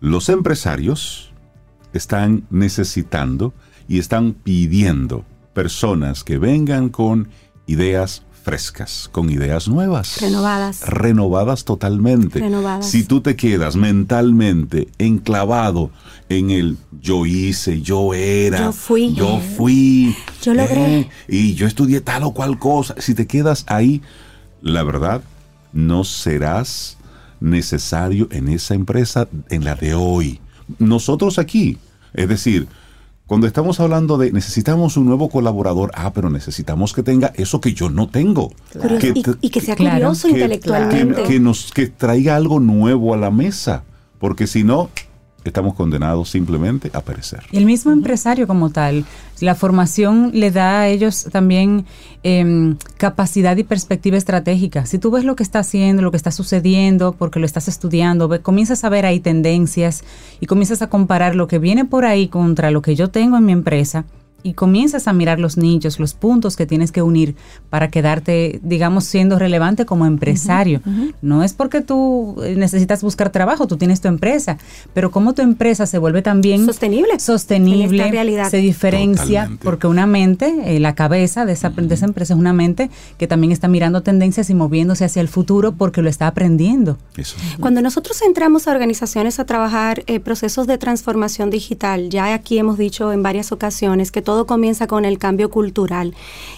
Speaker 4: Los empresarios están necesitando y están pidiendo personas que vengan con ideas frescas, con ideas nuevas.
Speaker 9: Renovadas.
Speaker 4: Renovadas totalmente.
Speaker 9: Renovadas.
Speaker 4: Si tú te quedas mentalmente enclavado en el yo hice, yo era,
Speaker 9: Yo fui.
Speaker 4: yo fui,
Speaker 9: Yo logré.
Speaker 4: eh, y yo estudié tal o cual cosa. Si te quedas ahí, la verdad, no serás necesario en esa empresa en la de hoy. Nosotros aquí, es decir, cuando estamos hablando de necesitamos un nuevo colaborador, ah, pero necesitamos que tenga eso que yo no tengo.
Speaker 9: Curioso-
Speaker 4: Que
Speaker 9: y, y que sea
Speaker 6: Claro.
Speaker 9: curioso
Speaker 4: que-
Speaker 9: intelectualmente.
Speaker 4: que, que nos que traiga algo nuevo a la mesa, porque si no estamos condenados simplemente a perecer.
Speaker 6: Y el mismo empresario como tal, la formación le da a ellos también em, capacidad y perspectiva estratégica. Si tú ves lo que está haciendo, lo que está sucediendo, porque lo estás estudiando, ve- comienzas a ver ahí tendencias y comienzas a comparar lo que viene por ahí contra lo que yo tengo en mi empresa y comienzas a mirar los nichos, los puntos que tienes que unir para quedarte, digamos, siendo relevante como empresario. No es porque tú eh, necesitas buscar trabajo, tú tienes tu empresa, pero cómo tu empresa se vuelve también
Speaker 9: Sostenible.
Speaker 6: sostenible,
Speaker 9: En esta realidad.
Speaker 6: se diferencia
Speaker 4: Totalmente.
Speaker 6: porque una mente, eh, la cabeza de esa, de esa empresa es una mente que también está mirando tendencias y moviéndose hacia el futuro porque lo está aprendiendo.
Speaker 4: Eso.
Speaker 9: Cuando nosotros entramos a organizaciones a trabajar eh, procesos de transformación digital, ya aquí hemos dicho en varias ocasiones que todo comienza con el cambio cultural.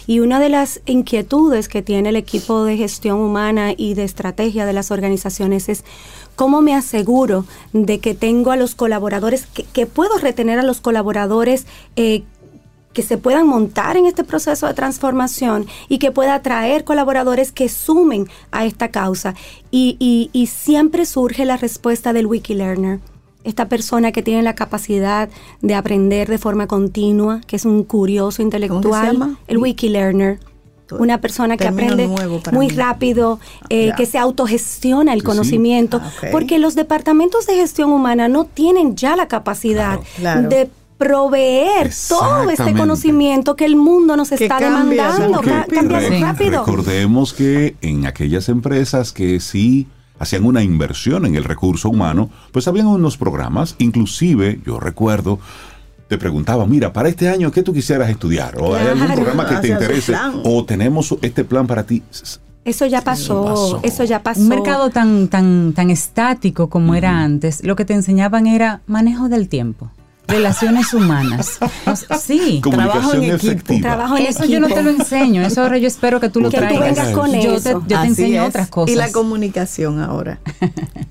Speaker 9: Y una de las inquietudes que tiene el equipo de gestión humana y de estrategia de las organizaciones es cómo me aseguro de que tengo a los colaboradores, que, puedo retener a los colaboradores eh, que se puedan montar en este proceso de transformación y que pueda atraer colaboradores que sumen a esta causa. Y, y- y siempre surge la respuesta del Wikilearner. Esta persona que tiene la capacidad de aprender de forma continua, que es un curioso intelectual,
Speaker 5: llama?
Speaker 9: el Wikilearner. Una persona que aprende muy
Speaker 5: mí.
Speaker 9: rápido, eh,
Speaker 5: Ya.
Speaker 9: que se autogestiona el
Speaker 4: Sí, sí.
Speaker 9: conocimiento,
Speaker 5: Ah,
Speaker 9: porque los departamentos de gestión humana no tienen ya la capacidad
Speaker 5: Claro.
Speaker 9: de proveer todo este conocimiento que el mundo nos está
Speaker 5: cambia
Speaker 9: demandando, cambia rápido.
Speaker 4: Recordemos que en aquellas empresas que sí hacían una inversión en el recurso humano, pues habían unos programas, inclusive yo recuerdo, te preguntaba, mira, para este año, ¿qué tú quisieras estudiar? ¿O hay algún programa que te interese?
Speaker 5: plan.
Speaker 4: ¿O tenemos este plan para ti?
Speaker 9: Eso ya pasó,
Speaker 4: pasó.
Speaker 9: eso ya pasó.
Speaker 6: Un mercado tan, tan, tan estático como era antes, lo que te enseñaban era manejo del tiempo, relaciones humanas. Sí.
Speaker 5: Trabajo en equipo.
Speaker 4: efectiva.
Speaker 9: Trabajo en
Speaker 6: Eso yo no
Speaker 9: equipo.
Speaker 6: te lo enseño, eso ahora yo espero que tú lo
Speaker 9: Que tú
Speaker 6: traigas.
Speaker 9: vengas con
Speaker 6: yo
Speaker 9: eso.
Speaker 6: te, yo te enseño
Speaker 5: es.
Speaker 6: otras cosas.
Speaker 5: Y la comunicación ahora,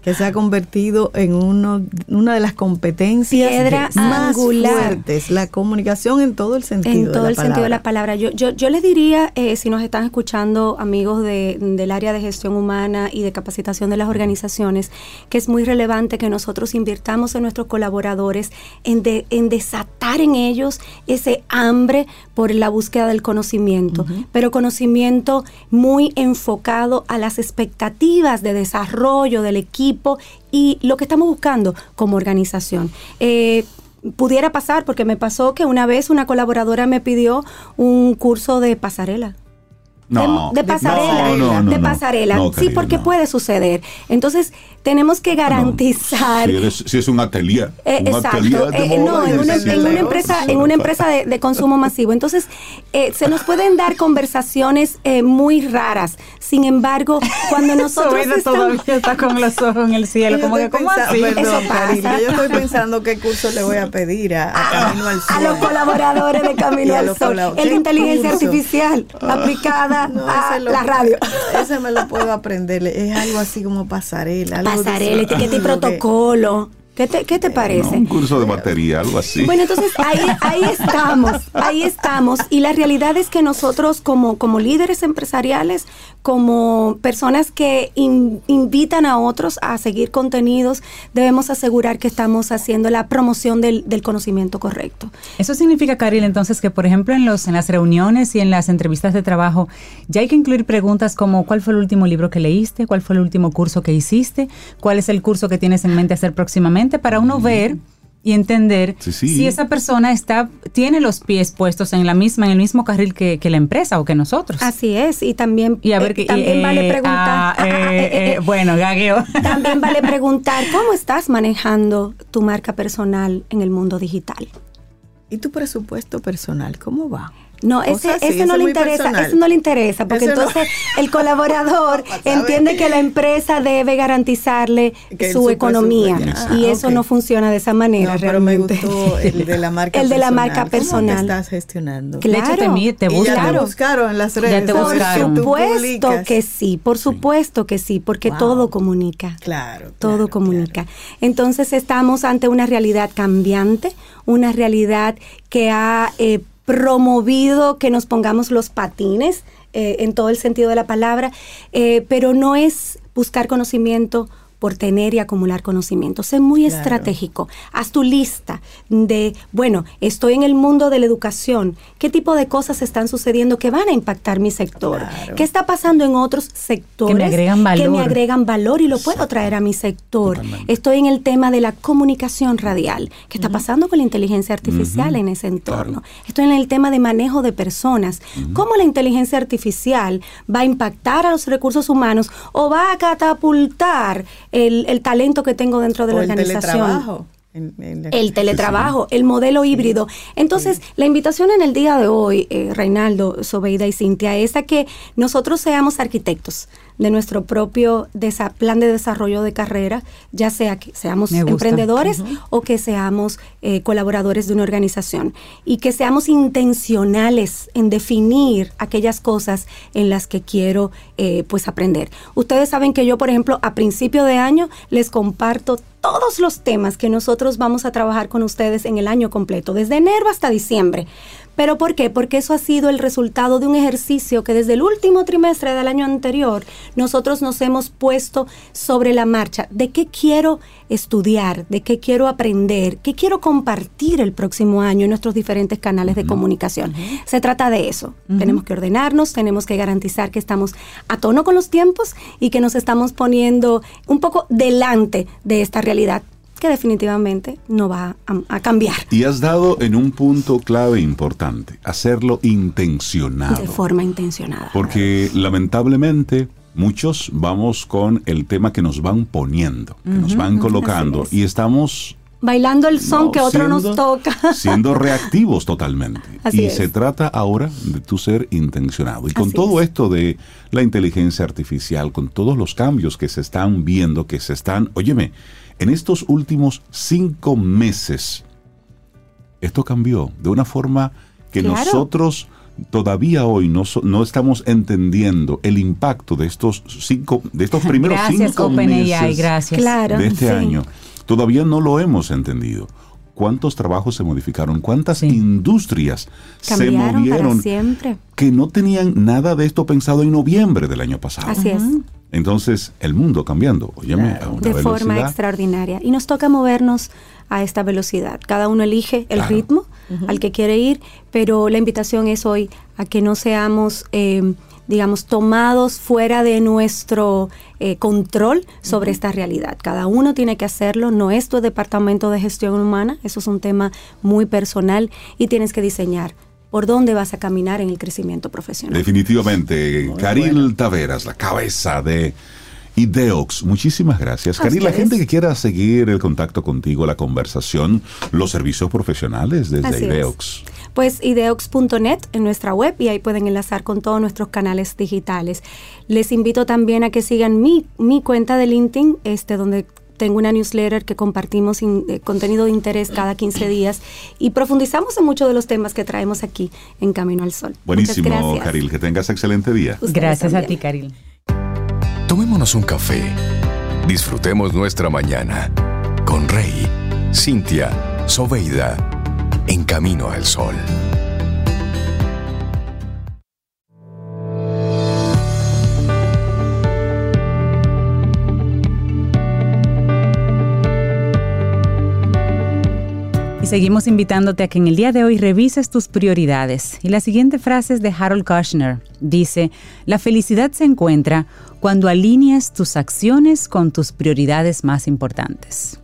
Speaker 5: que se ha convertido en uno, una de las competencias
Speaker 9: Piedra
Speaker 5: más
Speaker 9: angular.
Speaker 5: fuertes, la comunicación en todo el sentido.
Speaker 9: En
Speaker 5: de
Speaker 9: todo
Speaker 5: la
Speaker 9: el sentido de la
Speaker 5: palabra.
Speaker 9: palabra. Yo, yo, yo les diría, eh, si nos están escuchando amigos de- del área de gestión humana y de capacitación de las organizaciones, que es muy relevante que nosotros invirtamos en nuestros colaboradores, en, de- en desatar en ellos ese hambre por la búsqueda del conocimiento, pero conocimiento muy enfocado a las expectativas de desarrollo del equipo y lo que estamos buscando como organización. Eh, pudiera pasar, porque me pasó que una vez una colaboradora me pidió un curso de pasarela.
Speaker 4: No,
Speaker 9: de, de pasarela,
Speaker 4: no, no, no,
Speaker 9: de
Speaker 4: no.
Speaker 9: pasarela,
Speaker 4: No,
Speaker 9: sí, porque
Speaker 4: no.
Speaker 9: puede suceder. Entonces, tenemos que garantizar
Speaker 4: Si, eres- si es un atelier.
Speaker 9: eh,
Speaker 4: un
Speaker 9: exacto.
Speaker 4: atelier de
Speaker 9: Eh, no,
Speaker 4: moda,
Speaker 9: en una, en una empresa, en una empresa de, de consumo masivo. Entonces, eh, se nos pueden dar conversaciones eh, muy raras. Sin embargo, cuando nosotros estamos...
Speaker 6: todavía está con los ojos en el cielo, como que, ¿cómo
Speaker 5: pensando-
Speaker 6: así?
Speaker 5: Perdón,
Speaker 9: Eso pasa.
Speaker 5: Karina, yo estoy pensando qué curso le voy a pedir a, a al Sol.
Speaker 9: a los colaboradores de Camino
Speaker 5: a
Speaker 9: al Sol. El de
Speaker 5: ¿Qué
Speaker 9: inteligencia
Speaker 5: curso?
Speaker 9: artificial aplicada
Speaker 5: No, ese lo-
Speaker 9: la radio.
Speaker 5: Ese me lo puedo aprender. Es algo así como pasarela. algo
Speaker 9: Pasarela, etiqueta y protocolo. ¿Qué te, qué te
Speaker 4: No,
Speaker 9: parece?
Speaker 4: un curso de batería, algo así.
Speaker 9: Bueno, entonces ahí, ahí estamos, ahí estamos. Y la realidad es que nosotros como, como líderes empresariales, como personas que in- invitan a otros a seguir contenidos, debemos asegurar que estamos haciendo la promoción del, del conocimiento correcto.
Speaker 6: Eso significa, Karil, entonces que, por ejemplo, en, los, en las reuniones y en las entrevistas de trabajo, ya hay que incluir preguntas como cuál fue el último libro que leíste, cuál fue el último curso que hiciste, cuál es el curso que tienes en mente hacer próximamente, para uno ver y entender
Speaker 4: Sí, sí.
Speaker 6: si esa persona está tiene los pies puestos en la misma en el mismo carril que, que la empresa o que nosotros.
Speaker 9: Así es, y también,
Speaker 6: y a ver
Speaker 9: eh, también
Speaker 6: eh,
Speaker 9: vale preguntar.
Speaker 6: ah,
Speaker 9: ah, ah,
Speaker 6: eh,
Speaker 9: eh, eh,
Speaker 6: eh, bueno, gagueo.
Speaker 9: También vale preguntar cómo estás manejando tu marca personal en el mundo digital.
Speaker 5: ¿Y tu presupuesto personal cómo va?
Speaker 9: No,
Speaker 5: O
Speaker 9: ese,
Speaker 5: sea, sí,
Speaker 9: ese
Speaker 5: eso
Speaker 9: no
Speaker 5: es
Speaker 9: le interesa,
Speaker 5: personal.
Speaker 9: eso no le interesa, porque
Speaker 5: Ese no-
Speaker 9: entonces el colaborador entiende que la empresa debe garantizarle
Speaker 5: Que
Speaker 9: su
Speaker 5: su
Speaker 9: economía y
Speaker 5: Ah,
Speaker 9: eso no funciona de esa manera
Speaker 5: No, pero me
Speaker 9: realmente.
Speaker 5: gustó el de la marca
Speaker 9: El de la
Speaker 5: personal.
Speaker 9: marca
Speaker 5: ¿Cómo te
Speaker 9: personal.
Speaker 5: estás gestionando?
Speaker 9: Claro.
Speaker 6: De hecho, te, te
Speaker 5: Y ya
Speaker 6: buscan.
Speaker 5: te buscaron en las
Speaker 6: Ya
Speaker 5: redes.
Speaker 6: te
Speaker 9: Por
Speaker 6: buscaron.
Speaker 9: Supuesto que sí, por supuesto que sí, porque
Speaker 5: Wow.
Speaker 9: todo comunica.
Speaker 5: Claro.
Speaker 9: todo
Speaker 5: claro,
Speaker 9: comunica. Entonces estamos ante una realidad cambiante, una realidad que ha eh, promovido que nos pongamos los patines eh, en todo el sentido de la palabra, eh, pero no es buscar conocimiento por tener y acumular conocimiento. Sé muy
Speaker 5: Claro.
Speaker 9: estratégico. Haz tu lista de, bueno, estoy en el mundo de la educación. ¿Qué tipo de cosas están sucediendo que van a impactar mi sector?
Speaker 5: Claro.
Speaker 9: ¿Qué está pasando en otros sectores
Speaker 6: Que me agregan
Speaker 9: que me
Speaker 6: valor.
Speaker 9: agregan valor y lo puedo traer a mi sector? Estoy en el tema de la comunicación radial. ¿Qué está pasando con la inteligencia artificial en ese entorno? Estoy en el tema de manejo de personas. ¿Cómo la inteligencia artificial va a impactar a los recursos humanos o va a catapultar el, el talento que tengo dentro de
Speaker 5: O
Speaker 9: la
Speaker 5: el
Speaker 9: organización?
Speaker 5: teletrabajo. En- en la-
Speaker 9: El teletrabajo, el modelo híbrido. Entonces, la invitación en el día de hoy, eh, Reinaldo, Sobeida y Cintia, es a que nosotros seamos arquitectos de nuestro propio plan de desarrollo de carrera, ya sea que seamos emprendedores o que seamos eh, colaboradores de una organización. Y que seamos intencionales en definir aquellas cosas en las que quiero eh, pues aprender. Ustedes saben que yo, por ejemplo, a principio de año les comparto todos los temas que nosotros vamos a trabajar con ustedes en el año completo, desde enero hasta diciembre. ¿Pero por qué? Porque eso ha sido el resultado de un ejercicio que desde el último trimestre del año anterior nosotros nos hemos puesto sobre la marcha. ¿De qué quiero estudiar? ¿De qué quiero aprender? ¿Qué quiero compartir el próximo año en nuestros diferentes canales de comunicación? Se trata de eso. Tenemos que ordenarnos, tenemos que garantizar que estamos a tono con los tiempos y que nos estamos poniendo un poco delante de esta realidad que definitivamente no va a, a cambiar
Speaker 4: Y has dado en un punto clave importante, hacerlo intencionado.
Speaker 9: de forma intencionada.
Speaker 4: Porque lamentablemente muchos vamos con el tema que nos van poniendo, que nos van colocando
Speaker 9: es.
Speaker 4: y estamos
Speaker 9: Bailando el son
Speaker 4: no,
Speaker 9: que otro nos toca.
Speaker 4: siendo reactivos totalmente.
Speaker 9: Así
Speaker 4: y
Speaker 9: es.
Speaker 4: se trata ahora de tu ser intencionado. Y con
Speaker 9: Así
Speaker 4: todo
Speaker 9: es.
Speaker 4: esto de la inteligencia artificial, con todos los cambios que se están viendo, que se están, óyeme, en estos últimos cinco meses, esto cambió de una forma que
Speaker 9: Claro.
Speaker 4: nosotros todavía hoy no, so- no estamos entendiendo el impacto de estos cinco, de estos primeros
Speaker 6: Gracias,
Speaker 4: cinco meses
Speaker 6: gracias.
Speaker 9: Claro.
Speaker 4: de este
Speaker 9: sí.
Speaker 4: año. Todavía no lo hemos entendido. ¿Cuántos trabajos se modificaron? ¿Cuántas
Speaker 6: Sí.
Speaker 4: industrias se
Speaker 9: Cambiaron
Speaker 4: movieron
Speaker 9: para siempre.
Speaker 4: que no tenían nada de esto pensado en noviembre del año pasado?
Speaker 9: Así es.
Speaker 4: Entonces, el mundo cambiando, óyeme, a una
Speaker 9: De forma extraordinaria. Y nos toca movernos a esta velocidad. Cada uno elige el
Speaker 4: Claro.
Speaker 9: ritmo al que quiere ir, pero la invitación es hoy a que no seamos, eh, digamos, tomados fuera de nuestro eh, control sobre esta realidad. Cada uno tiene que hacerlo, no es tu departamento de gestión humana, eso es un tema muy personal y tienes que diseñar
Speaker 10: por dónde vas a caminar en el crecimiento profesional.
Speaker 4: Definitivamente, Caril Taveras, la cabeza de Ideox. Muchísimas gracias.
Speaker 10: A
Speaker 4: Caril, la gente que quiera seguir el contacto contigo, la conversación, los servicios profesionales desde
Speaker 10: Así es. Pues ideox.net en nuestra web y ahí pueden enlazar con todos nuestros canales digitales. Les invito también a que sigan mi, mi cuenta de LinkedIn, este, donde tengo una newsletter que compartimos in- eh, contenido de interés cada 15 días y profundizamos en muchos de los temas que traemos aquí en Camino al Sol.
Speaker 4: Buenísimo. Caril. Que tengas excelente día.
Speaker 10: Ustedes
Speaker 6: Gracias a ti, Karil.
Speaker 7: Tomémonos un café. Disfrutemos nuestra mañana con Rey, Cintia, Soveida, en camino al sol.
Speaker 6: Y seguimos invitándote a que en el día de hoy revises tus prioridades. Y la siguiente frase es de Harold Kushner. Dice, la felicidad se encuentra cuando alineas tus acciones con tus prioridades más importantes.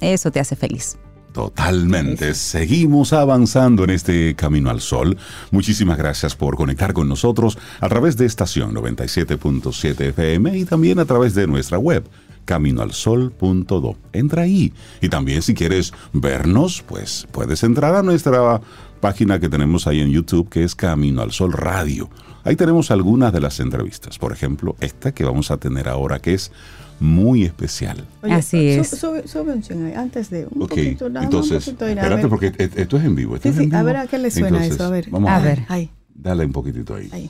Speaker 6: Eso te hace feliz.
Speaker 4: Totalmente. Seguimos avanzando en este camino al sol. Muchísimas gracias por conectar con nosotros a través de estación 97.7 FM y también a través de nuestra web caminoalsol.do. Entra ahí. Y también si quieres vernos, pues puedes entrar a nuestra página que tenemos ahí en YouTube que es Camino al Sol Radio. Ahí tenemos algunas de las entrevistas. Por ejemplo, esta que vamos a tener ahora que es muy especial.
Speaker 5: Oye,
Speaker 6: Así
Speaker 5: su-
Speaker 6: es.
Speaker 5: Sube, sube un chin ahí, antes de un
Speaker 4: Ok,
Speaker 5: poquito, nada
Speaker 4: entonces,
Speaker 5: un poquito,
Speaker 4: espérate
Speaker 5: ver.
Speaker 4: porque e- esto es en vivo. esto
Speaker 5: Sí,
Speaker 4: es
Speaker 5: sí,
Speaker 4: en
Speaker 5: a ver a qué le suena
Speaker 4: Entonces,
Speaker 5: eso, a ver.
Speaker 4: Vamos
Speaker 6: A
Speaker 4: a,
Speaker 6: ver.
Speaker 5: Ahí,
Speaker 4: Dale un poquitito ahí.
Speaker 5: ahí.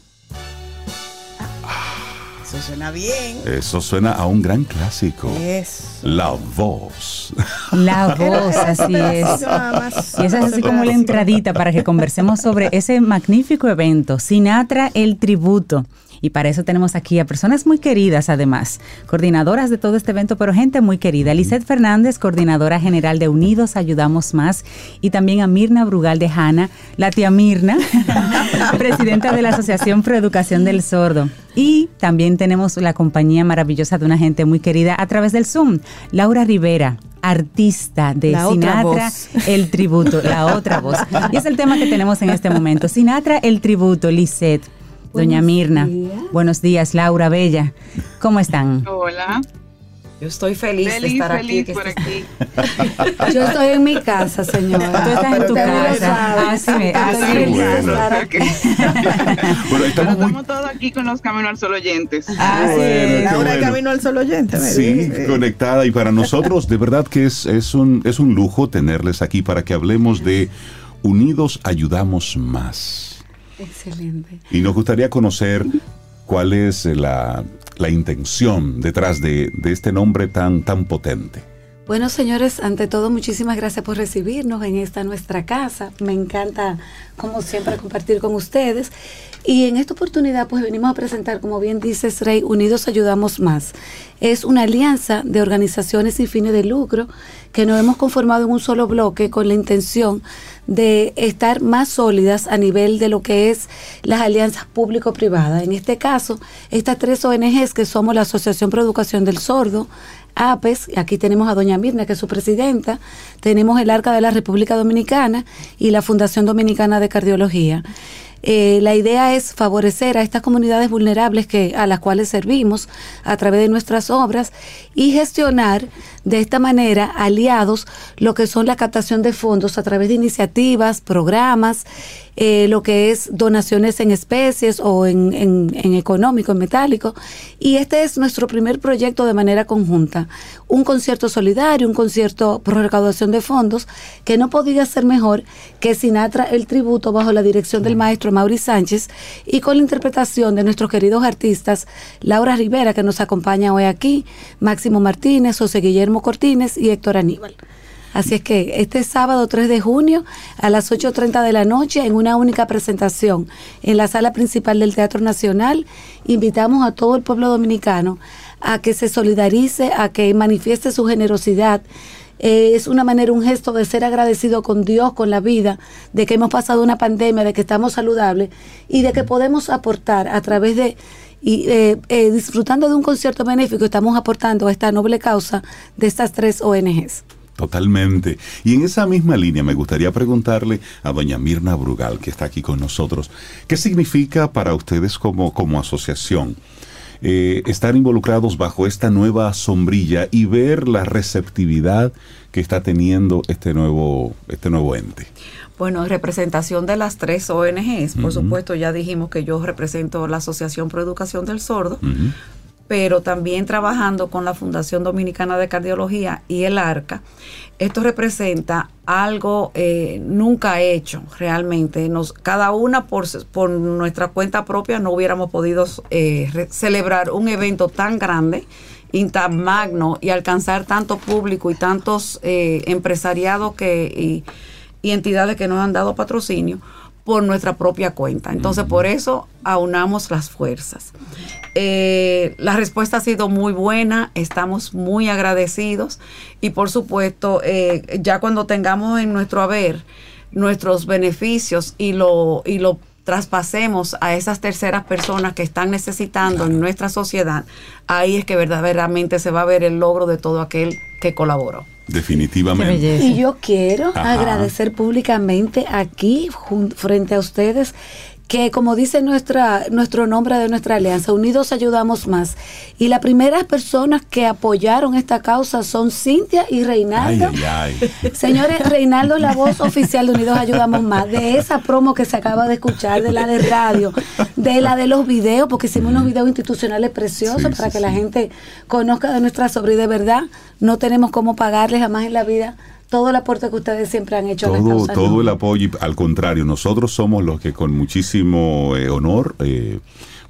Speaker 5: Eso suena bien.
Speaker 4: Eso suena a un gran clásico.
Speaker 5: Es.
Speaker 4: La voz.
Speaker 6: La voz, así es. Y esa es así como la entradita para que conversemos sobre ese magnífico evento, Sinatra el Tributo. Y para eso tenemos aquí a personas muy queridas, además, coordinadoras de todo este evento, pero gente muy querida. Lisette Fernández, coordinadora general de Unidos Ayudamos Más, y también a Mirna Brugal de Hanna, la tía Mirna, presidenta de la Asociación Pro Educación del Sordo. Y también tenemos la compañía maravillosa de una gente muy querida a través del Zoom, Laura Rivera, artista de
Speaker 5: La
Speaker 6: Sinatra, el tributo, la otra voz. Y es el tema que tenemos en este momento. Sinatra, el tributo, Lisette, Doña
Speaker 10: Buenos
Speaker 6: Mirna.
Speaker 10: días.
Speaker 6: Buenos días, Laura Bella. ¿Cómo están?
Speaker 11: Hola.
Speaker 1: Yo estoy feliz, de estar
Speaker 11: feliz
Speaker 1: aquí.
Speaker 11: por aquí.
Speaker 10: Yo estoy en mi casa, señora.
Speaker 6: Tú estás en tu casa. Así me-
Speaker 10: Estoy
Speaker 6: así
Speaker 10: feliz de
Speaker 4: bueno. Bueno, estamos muy.
Speaker 11: Estamos todos aquí con los Camino al Sol oyentes.
Speaker 6: Así
Speaker 4: Bueno,
Speaker 5: Laura
Speaker 4: bueno.
Speaker 5: camino al solo oyente.
Speaker 4: Sí,
Speaker 5: Eh,
Speaker 4: conectada. Y para nosotros, de verdad que es, es, un, es un lujo tenerles aquí para que hablemos de Unidos Ayudamos Más.
Speaker 10: Excelente.
Speaker 4: Y nos gustaría conocer cuál es la, la intención detrás de, de este nombre tan, tan potente.
Speaker 10: Bueno, señores, ante todo, muchísimas gracias por recibirnos en esta nuestra casa. Me encanta, como siempre, compartir con ustedes. Y en esta oportunidad, pues venimos a presentar, como bien dices, Rey, Unidos Ayudamos Más. Es una alianza de organizaciones sin fines de lucro que nos hemos conformado en un solo bloque con la intención de estar más sólidas a nivel de lo que es las alianzas público-privadas. En este caso, estas tres ONGs que somos la Asociación Pro Educación del Sordo, APES, y aquí tenemos a doña Mirna, que es su presidenta, tenemos el Arca de la República Dominicana y la Fundación Dominicana de Cardiología. Eh, la idea es favorecer a estas comunidades vulnerables que, a las cuales servimos a través de nuestras obras y gestionar de esta manera aliados lo que son la captación de fondos a través de iniciativas, programas, eh, lo que es donaciones en especies o en, en- en económico, en metálico. Y este es nuestro primer proyecto de manera conjunta. Un concierto solidario, un concierto por recaudación de fondos, que no podía ser mejor que Sinatra el tributo bajo la dirección del maestro Mauri Sánchez y con la interpretación de nuestros queridos artistas Laura Rivera, que nos acompaña hoy aquí, Máximo Martínez, José Guillermo Cortines y Héctor Aníbal. Así es que este sábado 3 de junio a las 8.30 de la noche en una única presentación en la sala principal del Teatro Nacional, invitamos a todo el pueblo dominicano a que se solidarice, a que manifieste su generosidad. Eh, es una manera, un gesto de ser agradecido con Dios, con la vida, de que hemos pasado una pandemia, de que estamos saludables y de que podemos aportar a través de y eh, eh, disfrutando de un concierto benéfico, estamos aportando a esta noble causa de estas tres ONGs.
Speaker 4: Totalmente. Y en esa misma línea me gustaría preguntarle a doña Mirna Brugal, que está aquí con nosotros, ¿qué significa para ustedes como, como asociación eh, estar involucrados bajo esta nueva sombrilla y ver la receptividad que está teniendo este nuevo, este nuevo ente?
Speaker 1: Bueno, en representación de las tres ONGs, por supuesto, ya dijimos que yo represento la Asociación Pro Educación del Sordo. Pero también trabajando con la Fundación Dominicana de Cardiología y el ARCA. Esto representa algo eh, nunca hecho realmente. Nos, cada una por, nuestra cuenta propia no hubiéramos podido eh, celebrar un evento tan grande y tan magno y alcanzar tanto público y tantos eh, empresariados que, y, y entidades que nos han dado patrocinio por nuestra propia cuenta. Entonces, por eso aunamos las fuerzas. Eh, la respuesta ha sido muy buena, estamos muy agradecidos y por supuesto, eh, ya cuando tengamos en nuestro haber nuestros beneficios y lo, y lo traspasemos a esas terceras personas que están necesitando en nuestra sociedad, ahí es que verdaderamente se va a ver el logro de todo aquel que colaboró.
Speaker 4: Definitivamente.
Speaker 10: Y yo quiero
Speaker 4: Ajá.
Speaker 10: agradecer públicamente aquí, frente a ustedes, que como dice nuestra, nuestro nombre de nuestra alianza, Unidos Ayudamos Más. Y las primeras personas que apoyaron esta causa son Cintia y Reinaldo.
Speaker 4: ay, ay.
Speaker 10: Señores, Reinaldo, la voz oficial de Unidos Ayudamos Más, de esa promo que se acaba de escuchar, de la de radio, de la de los videos, porque hicimos unos videos institucionales preciosos
Speaker 4: Sí,
Speaker 10: para
Speaker 4: sí,
Speaker 10: que la gente conozca de nuestra sobre y de verdad no tenemos cómo pagarles jamás en la vida todo el aporte que ustedes siempre han hecho a la
Speaker 4: Todo,
Speaker 10: causa.
Speaker 4: todo
Speaker 10: ¿no?
Speaker 4: el apoyo, y al contrario, nosotros somos los que con muchísimo eh, honor, eh,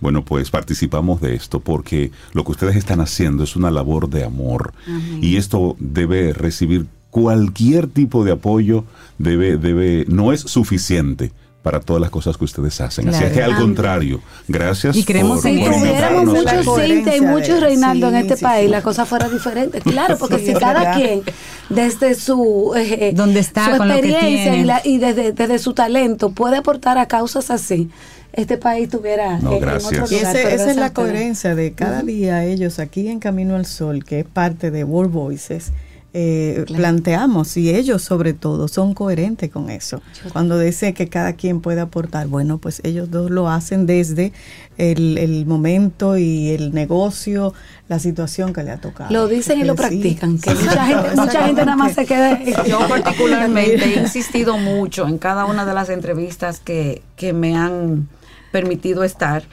Speaker 4: bueno, pues participamos de esto, porque lo que ustedes están haciendo es una labor de amor, y esto debe recibir cualquier tipo de apoyo, debe, debe, no es suficiente para todas las cosas que ustedes hacen. Así es
Speaker 6: Claro.
Speaker 4: que al contrario, gracias
Speaker 6: Y creemos
Speaker 4: por,
Speaker 10: Si tuviéramos muchos Cintia y muchos Reinaldo en este
Speaker 5: sí,
Speaker 10: país,
Speaker 5: sí.
Speaker 10: la cosa fuera diferente. Claro, porque
Speaker 5: Sí,
Speaker 10: si cada
Speaker 5: verdad.
Speaker 10: quien, desde su, eh,
Speaker 6: Donde está,
Speaker 10: su
Speaker 6: con lo que
Speaker 10: experiencia y, la- y desde, desde su talento puede aportar a causas así, este país tuviera
Speaker 4: No,
Speaker 10: eh, en
Speaker 4: gracias.
Speaker 10: otro
Speaker 5: Y
Speaker 10: lugar.
Speaker 5: ese-
Speaker 10: pero
Speaker 5: esa es
Speaker 10: gracias
Speaker 5: la coherencia de cada día ellos aquí en Camino al Sol, que es parte de World Voices. Eh, planteamos y ellos sobre todo son coherentes con eso. Cuando dice que cada quien puede aportar, bueno, pues ellos dos lo hacen desde el, el momento y el negocio, la situación que le ha tocado.
Speaker 10: Lo dicen y lo
Speaker 5: sí,
Speaker 10: practican, que
Speaker 5: sí,
Speaker 10: mucha gente, mucha gente nada más se queda...
Speaker 1: Yo particularmente he insistido mucho en cada una de las entrevistas que, que me han permitido estar,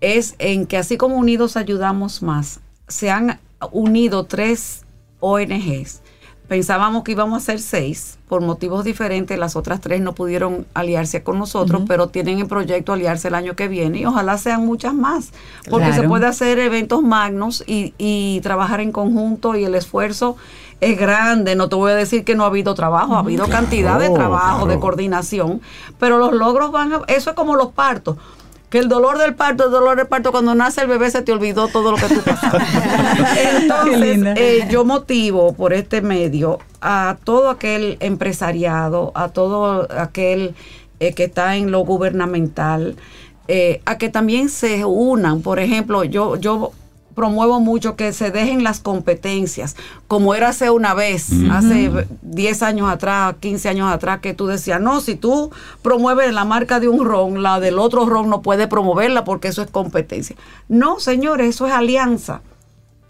Speaker 1: es en que así como Unidos Ayudamos Más, se han unido tres ONGs. Pensábamos que íbamos a ser seis, por motivos diferentes, las otras tres no pudieron aliarse con nosotros, pero tienen en proyecto aliarse el año que viene y ojalá sean muchas más, porque se puede hacer eventos magnos y, y trabajar en conjunto y el esfuerzo es grande. No te voy a decir que no ha habido trabajo, ha habido
Speaker 4: Claro,
Speaker 1: cantidad de trabajo, de coordinación, pero los logros van a, eso es como los partos. Que el dolor del parto, el dolor del parto, cuando nace el bebé se te olvidó todo lo que tú pasaste. Entonces, eh, yo motivo por este medio a todo aquel empresariado, a todo aquel eh, que está en lo gubernamental, eh, a que también se unan. Por ejemplo, yo, yo promuevo mucho que se dejen las competencias, como era hace una vez, hace 10 años atrás, 15 años atrás, que tú decías, no, si tú promueves la marca de un ron, la del otro ron no puede promoverla porque eso es competencia. No, señores, eso es alianza.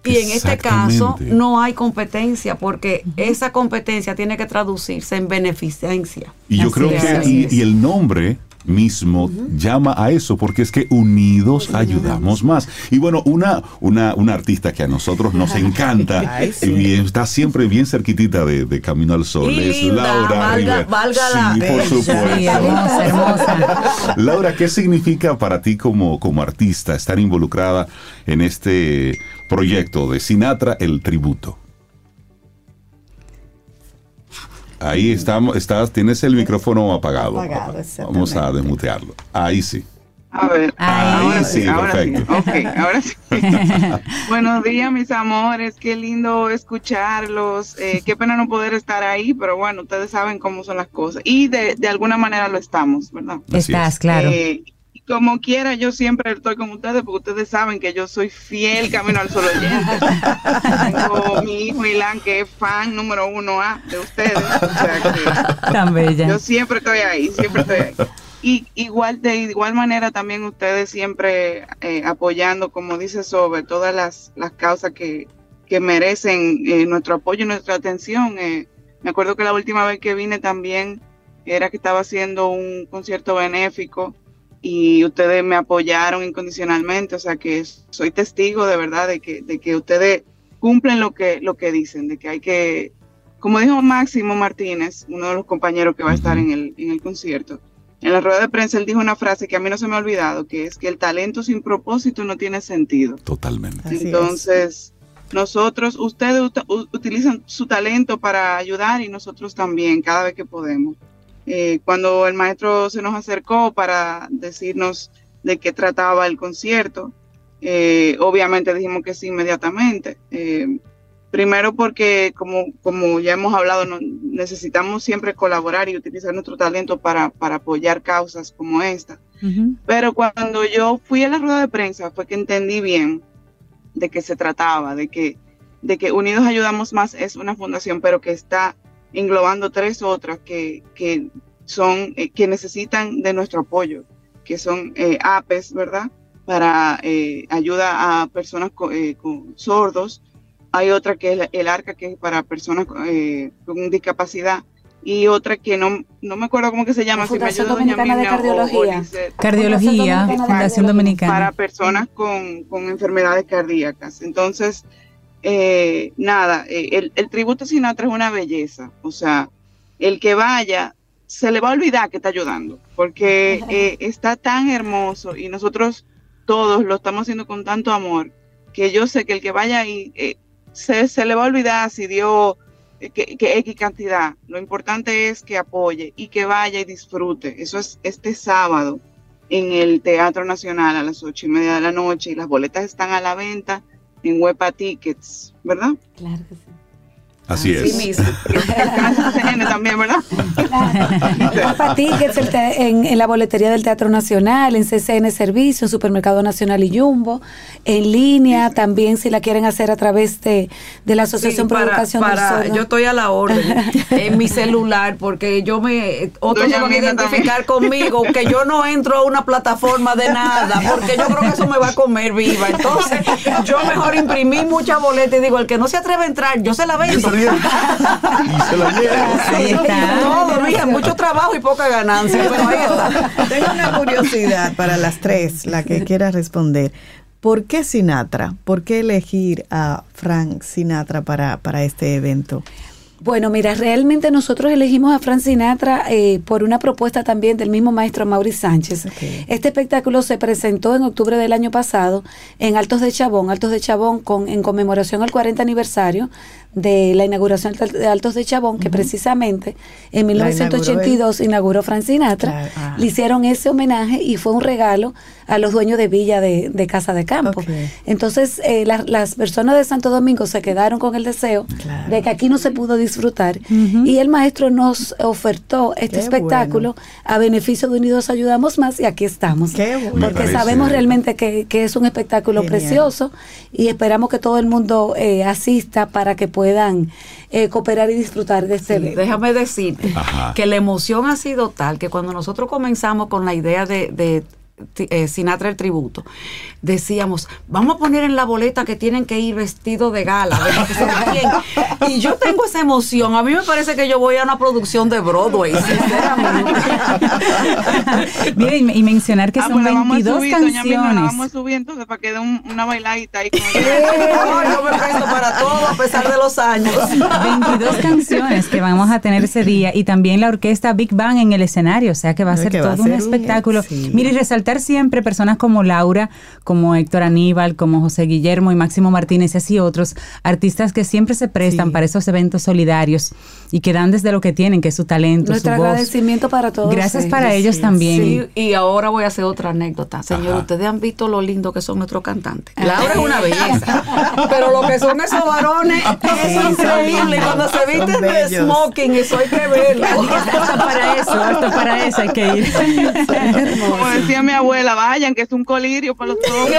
Speaker 1: Y en este caso no hay competencia porque esa competencia tiene que traducirse en beneficencia.
Speaker 4: Y yo
Speaker 6: Así
Speaker 4: creo
Speaker 6: es,
Speaker 4: que, y, y el nombre mismo llama a eso, porque es que unidos ayudamos más. Y bueno, una, una, una artista que a nosotros nos encanta
Speaker 5: Ay, sí.
Speaker 4: y está siempre bien cerquitita de, de Camino al Sol,
Speaker 1: Y
Speaker 4: es
Speaker 1: linda,
Speaker 4: Laura
Speaker 1: valga- valga la-
Speaker 4: Sí, por supuesto.
Speaker 6: Sí, hermosa, hermosa.
Speaker 4: Laura, ¿qué significa para ti como, como artista estar involucrada en este proyecto de Sinatra, el tributo? Ahí estamos, estás, tienes el micrófono apagado.
Speaker 5: Apagado,
Speaker 4: Vamos a desmutearlo. Ahí sí.
Speaker 11: A ver,
Speaker 6: Ahí
Speaker 11: ahora
Speaker 4: sí,
Speaker 11: sí, ahora
Speaker 4: perfecto.
Speaker 11: sí. Ok, ahora sí. Buenos días, mis amores. Qué lindo escucharlos. Eh, qué pena no poder estar ahí, pero bueno, ustedes saben cómo son las cosas. Y de, de alguna manera lo estamos, ¿verdad?
Speaker 4: Así
Speaker 6: Estás,
Speaker 4: es.
Speaker 6: claro.
Speaker 11: Eh, como quiera, yo siempre estoy con ustedes porque ustedes saben que yo soy fiel camino al solo oyente. Tengo mi hijo Ilan que es fan número uno A de ustedes. O sea que
Speaker 6: Tan bella.
Speaker 11: yo siempre estoy ahí, siempre estoy ahí. Y igual de igual manera también ustedes siempre eh, apoyando, como dice sobre todas las, las causas que, que merecen eh, nuestro apoyo y nuestra atención. Eh, me acuerdo que la última vez que vine también era que estaba haciendo un concierto benéfico y ustedes me apoyaron incondicionalmente, o sea que soy testigo de verdad de que, de que ustedes cumplen lo que, lo que dicen, de que hay que, como dijo Máximo Martínez, uno de los compañeros que va a estar en el, en el concierto, en la rueda de prensa él dijo una frase que a mí no se me ha olvidado, que es que el talento sin propósito no tiene sentido.
Speaker 4: Totalmente.
Speaker 5: Así es.
Speaker 11: Entonces, nosotros, ustedes ut- utilizan su talento para ayudar y nosotros también, cada vez que podemos. Eh, cuando el maestro se nos acercó para decirnos de qué trataba el concierto, eh, obviamente dijimos que sí inmediatamente. Eh, primero porque, como, como ya hemos hablado, no- necesitamos siempre colaborar y utilizar nuestro talento para, para apoyar causas como esta. Pero cuando yo fui a la rueda de prensa fue que entendí bien de qué se trataba, de que, de que Unidos Ayudamos Más es una fundación, pero que está englobando tres otras que, que son, eh, que necesitan de nuestro apoyo, que son eh, APES, ¿verdad? Para eh, ayuda a personas co- eh, con sordos. Hay otra que es la- el ARCA, que es para personas eh, con discapacidad. Y otra que no, no me acuerdo cómo que se llama.
Speaker 10: La
Speaker 11: si me
Speaker 10: Fundación
Speaker 11: ayuda doña
Speaker 10: Dominicana de
Speaker 11: Mimia o- o
Speaker 10: Cardiología.
Speaker 6: Cardiología,
Speaker 10: Fundación Dominicana.
Speaker 11: para personas con, con enfermedades cardíacas. Entonces, eh, nada, eh, el, el tributo a Sinatra es una belleza. O sea, el que vaya se le va a olvidar que está ayudando, porque eh, está tan hermoso y nosotros todos lo estamos haciendo con tanto amor que yo sé que el que vaya ahí eh, se, se le va a olvidar si dio que, que X cantidad. Lo importante es que apoye y que vaya y disfrute. Eso es este sábado en el Teatro Nacional a las ocho y media de la noche y las boletas están a la venta en Huepa Tickets, ¿verdad?
Speaker 10: Claro que sí.
Speaker 4: Así es.
Speaker 1: mismo.
Speaker 11: CN también, ¿verdad?
Speaker 10: Guapa Tickets en, en la boletería del Teatro Nacional, en CCN Servicio, en Supermercado Nacional y Jumbo, en línea también si la quieren hacer a través de, de la Asociación
Speaker 1: Sí, para-
Speaker 10: Educación
Speaker 1: para-
Speaker 10: del Sordo.
Speaker 1: Yo estoy a la orden en mi celular porque yo me otros se van a identificar conmigo que yo no entro a una plataforma de nada porque yo creo que eso me va a comer viva. Entonces yo mejor imprimí muchas boletas y digo el que no se atreve a entrar yo se la vendo.
Speaker 4: Y se la lleva.
Speaker 6: Ahí está.
Speaker 1: Todo, mija, mucho trabajo y poca ganancia. Pero ahí está.
Speaker 5: Tengo una curiosidad para las tres, la que quiera responder. ¿Por qué Sinatra? ¿Por qué elegir a Frank Sinatra para, para este evento?
Speaker 10: Bueno, mira, realmente nosotros elegimos a Frank Sinatra eh, por una propuesta también del mismo maestro Maurice Sánchez. Este espectáculo se presentó en octubre del año pasado en Altos de Chabón, Altos de Chabón con, en conmemoración al 40 aniversario de la inauguración de Altos de Chabón, que precisamente en
Speaker 5: La
Speaker 10: 1982 inauguró Frank Sinatra.
Speaker 5: Claro.
Speaker 10: Le hicieron ese homenaje y fue un regalo a los dueños de villa de, de Casa de Campo. Entonces, eh, la- las personas de Santo Domingo se quedaron con el deseo
Speaker 5: Claro.
Speaker 10: de que aquí no se pudo disfrutar y el maestro nos ofertó este
Speaker 5: Qué
Speaker 10: espectáculo a beneficio de Unidos Ayudamos Más y aquí estamos.
Speaker 5: Qué bueno.
Speaker 10: Porque sabemos realmente que, que es un espectáculo
Speaker 5: Genial.
Speaker 10: precioso y esperamos que todo el mundo eh, asista para que puedan eh, cooperar y disfrutar de este
Speaker 1: Sí,
Speaker 10: evento.
Speaker 1: déjame decirte
Speaker 4: Ajá.
Speaker 1: que la emoción ha sido tal que cuando nosotros comenzamos con la idea de, eh, Sinatra el tributo, decíamos, vamos a poner en la boleta que tienen que ir vestidos de gala. Y yo tengo esa emoción. A mí me parece que yo voy a una producción de Broadway, sinceramente.
Speaker 6: Mira, y, y mencionar que
Speaker 11: Ah,
Speaker 6: son
Speaker 11: pues la vamos a
Speaker 6: 22
Speaker 11: subir, doña Miriam, la
Speaker 6: canciones.
Speaker 11: vamos entonces para que dé un- una bailadita ahí. Con
Speaker 1: No, yo me presto para todo a pesar de los años.
Speaker 6: 22 canciones que vamos a tener ese día y también la orquesta Big Bang en el escenario, o sea que va a ser
Speaker 5: que va a
Speaker 6: todo un- espectáculo.
Speaker 5: sí.
Speaker 6: Mira, y resaltar siempre personas como Laura, como Héctor Aníbal, como José Guillermo y Máximo Martínez y así otros artistas que siempre se prestan
Speaker 5: Sí.
Speaker 6: para esos eventos solidarios y que dan desde lo que tienen, que es su talento,
Speaker 10: Nuestro
Speaker 6: su voz.
Speaker 10: agradecimiento para todos.
Speaker 6: Gracias para ellos
Speaker 10: sí.
Speaker 6: también.
Speaker 1: Sí, y ahora voy a hacer otra anécdota. Señor,
Speaker 4: Ajá.
Speaker 1: ustedes han visto lo lindo que son nuestros cantantes. Laura es una belleza. Pero lo que son esos varones, eso es increíble. Y Cuando se visten de smoking, eso hay que verlo.
Speaker 6: hasta para eso, hasta para eso hay que ir.
Speaker 11: Como decía mi mi abuela, vayan, que es un colirio para los ojos.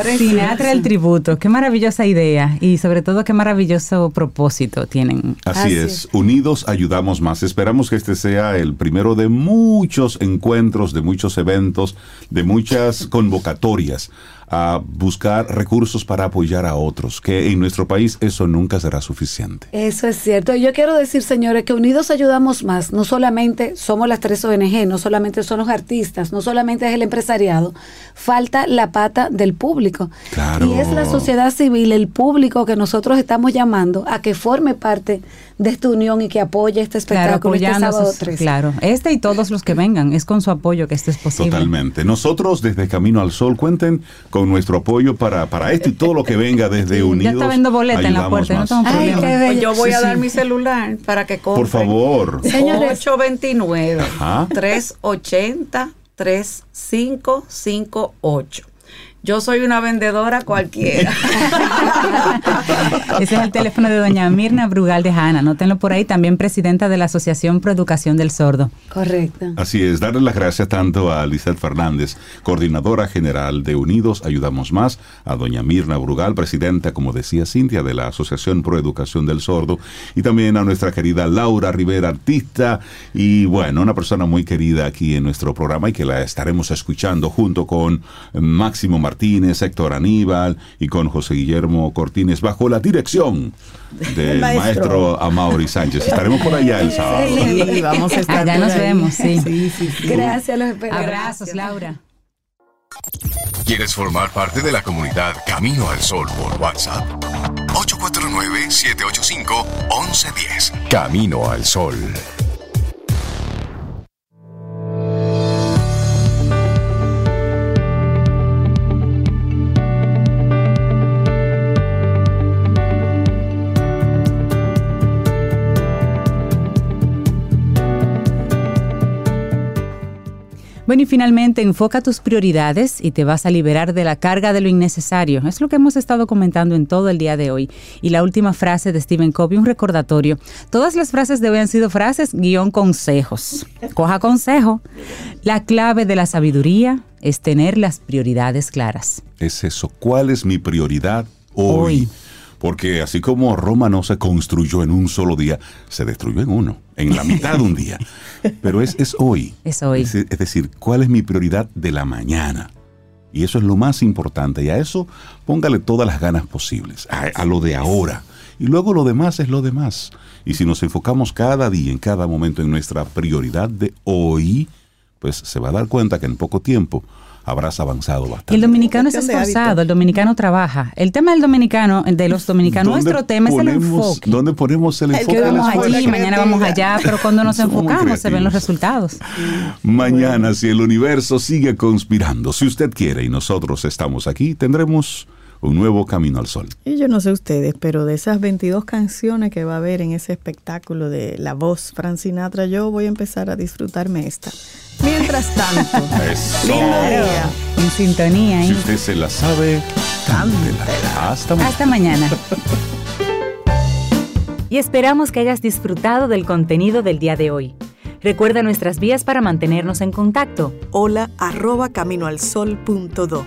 Speaker 6: Sinatra el tributo, qué maravillosa idea y sobre todo qué maravilloso propósito tienen.
Speaker 4: Así, es. unidos ayudamos más. Esperamos que este sea el primero de muchos encuentros, de muchos eventos, de muchas convocatorias a buscar recursos para apoyar a otros, que en nuestro país eso nunca será suficiente.
Speaker 10: Eso es cierto. Yo quiero decir, señores, que unidos ayudamos más. No solamente somos las tres ONG, no solamente son los artistas, no solamente es el empresariado. Falta la pata del público.
Speaker 4: Claro.
Speaker 10: Y es la sociedad civil, el público que nosotros estamos llamando a que forme parte de esta unión y que apoye este
Speaker 6: Claro,
Speaker 10: espectáculo este
Speaker 6: apoyando
Speaker 10: sábado
Speaker 6: sus-
Speaker 10: 13.
Speaker 6: claro, este y todos los que vengan, es con su apoyo que esto es posible.
Speaker 4: Totalmente. Nosotros desde Camino al Sol cuenten con nuestro apoyo para, para esto y todo lo que venga desde Unidos.
Speaker 6: está viendo boleta en la puerta, no
Speaker 4: más.
Speaker 6: tengo
Speaker 10: Ay,
Speaker 6: problema.
Speaker 10: qué bello.
Speaker 1: Pues yo voy
Speaker 4: Sí,
Speaker 1: a dar
Speaker 4: sí.
Speaker 1: mi celular para que compren.
Speaker 4: Por favor.
Speaker 10: Señores.
Speaker 1: 829
Speaker 4: Ajá.
Speaker 1: 380 3558. Yo soy una vendedora cualquiera.
Speaker 6: Ese es el teléfono de doña Mirna Brugal de Hanna. Anótenlo por ahí, también presidenta de la Asociación Pro Educación del Sordo.
Speaker 10: Correcto.
Speaker 4: Así es, darle las gracias tanto a Lizeth Fernández, coordinadora general de Unidos Ayudamos Más, a doña Mirna Brugal, presidenta, como decía Cintia, de la Asociación Pro Educación del Sordo, y también a nuestra querida Laura Rivera, artista, y bueno, una persona muy querida aquí en nuestro programa y que la estaremos escuchando junto con Máximo Martínez, Héctor Aníbal y con José Guillermo Cortines, bajo la dirección del
Speaker 5: Maestro.
Speaker 4: maestro Amaury Sánchez. Estaremos por allá el sábado.
Speaker 5: Sí, vamos a estar
Speaker 6: Allá nos
Speaker 5: ahí.
Speaker 6: vemos, sí.
Speaker 5: Sí, sí, sí.
Speaker 10: Gracias, los esperamos.
Speaker 6: Abrazos, Laura.
Speaker 7: ¿Quieres formar parte de la comunidad Camino al Sol por WhatsApp? 849-785-1110. Camino al Sol.
Speaker 6: Bueno, y finalmente enfoca tus prioridades y te vas a liberar de la carga de lo innecesario. Es lo que hemos estado comentando en todo el día de hoy. Y la última frase de Stephen Covey, un recordatorio. Todas las frases de hoy han sido frases guion consejos. Coja consejo. La clave de la sabiduría es tener las prioridades claras.
Speaker 4: es eso. ¿Cuál es mi prioridad hoy?
Speaker 6: Hoy.
Speaker 4: Porque así como Roma no se construyó en un solo día, se destruyó en uno, en la mitad de un día. Pero es, es hoy.
Speaker 6: Es hoy.
Speaker 4: Es, es decir, ¿cuál es mi prioridad de la mañana? Y eso es lo más importante. Y a eso póngale todas las ganas posibles, a, a lo de ahora. Y luego lo demás es lo demás. Y si nos enfocamos cada día, en cada momento, en nuestra prioridad de hoy, pues se va a dar cuenta que en poco tiempo habrás avanzado
Speaker 6: Y
Speaker 4: bastante.
Speaker 6: el dominicano es esforzado, el dominicano trabaja. El tema del dominicano, de los dominicanos,
Speaker 4: ¿Dónde
Speaker 6: nuestro tema es el enfoque.
Speaker 4: ¿Dónde ponemos el
Speaker 5: El
Speaker 4: enfoque
Speaker 5: que
Speaker 6: Vamos allí, mañana vamos allá, pero cuando nos enfocamos se ven los resultados.
Speaker 4: Mañana, si el universo sigue conspirando, si usted quiere y nosotros estamos aquí, tendremos un nuevo camino al sol.
Speaker 5: Y yo no sé ustedes, pero de esas 22 canciones que va a haber en ese espectáculo de La Voz Fran Sinatra, yo voy a empezar a disfrutarme esta. Mientras tanto, lindo día.
Speaker 6: En sintonía,
Speaker 4: Si
Speaker 6: ¿eh?
Speaker 4: usted se la sabe, cántela. Hasta mañana.
Speaker 6: Hasta mañana.
Speaker 12: y esperamos que hayas disfrutado del contenido del día de hoy. Recuerda nuestras vías para mantenernos en contacto.
Speaker 13: Hola arroba caminoalsol.do.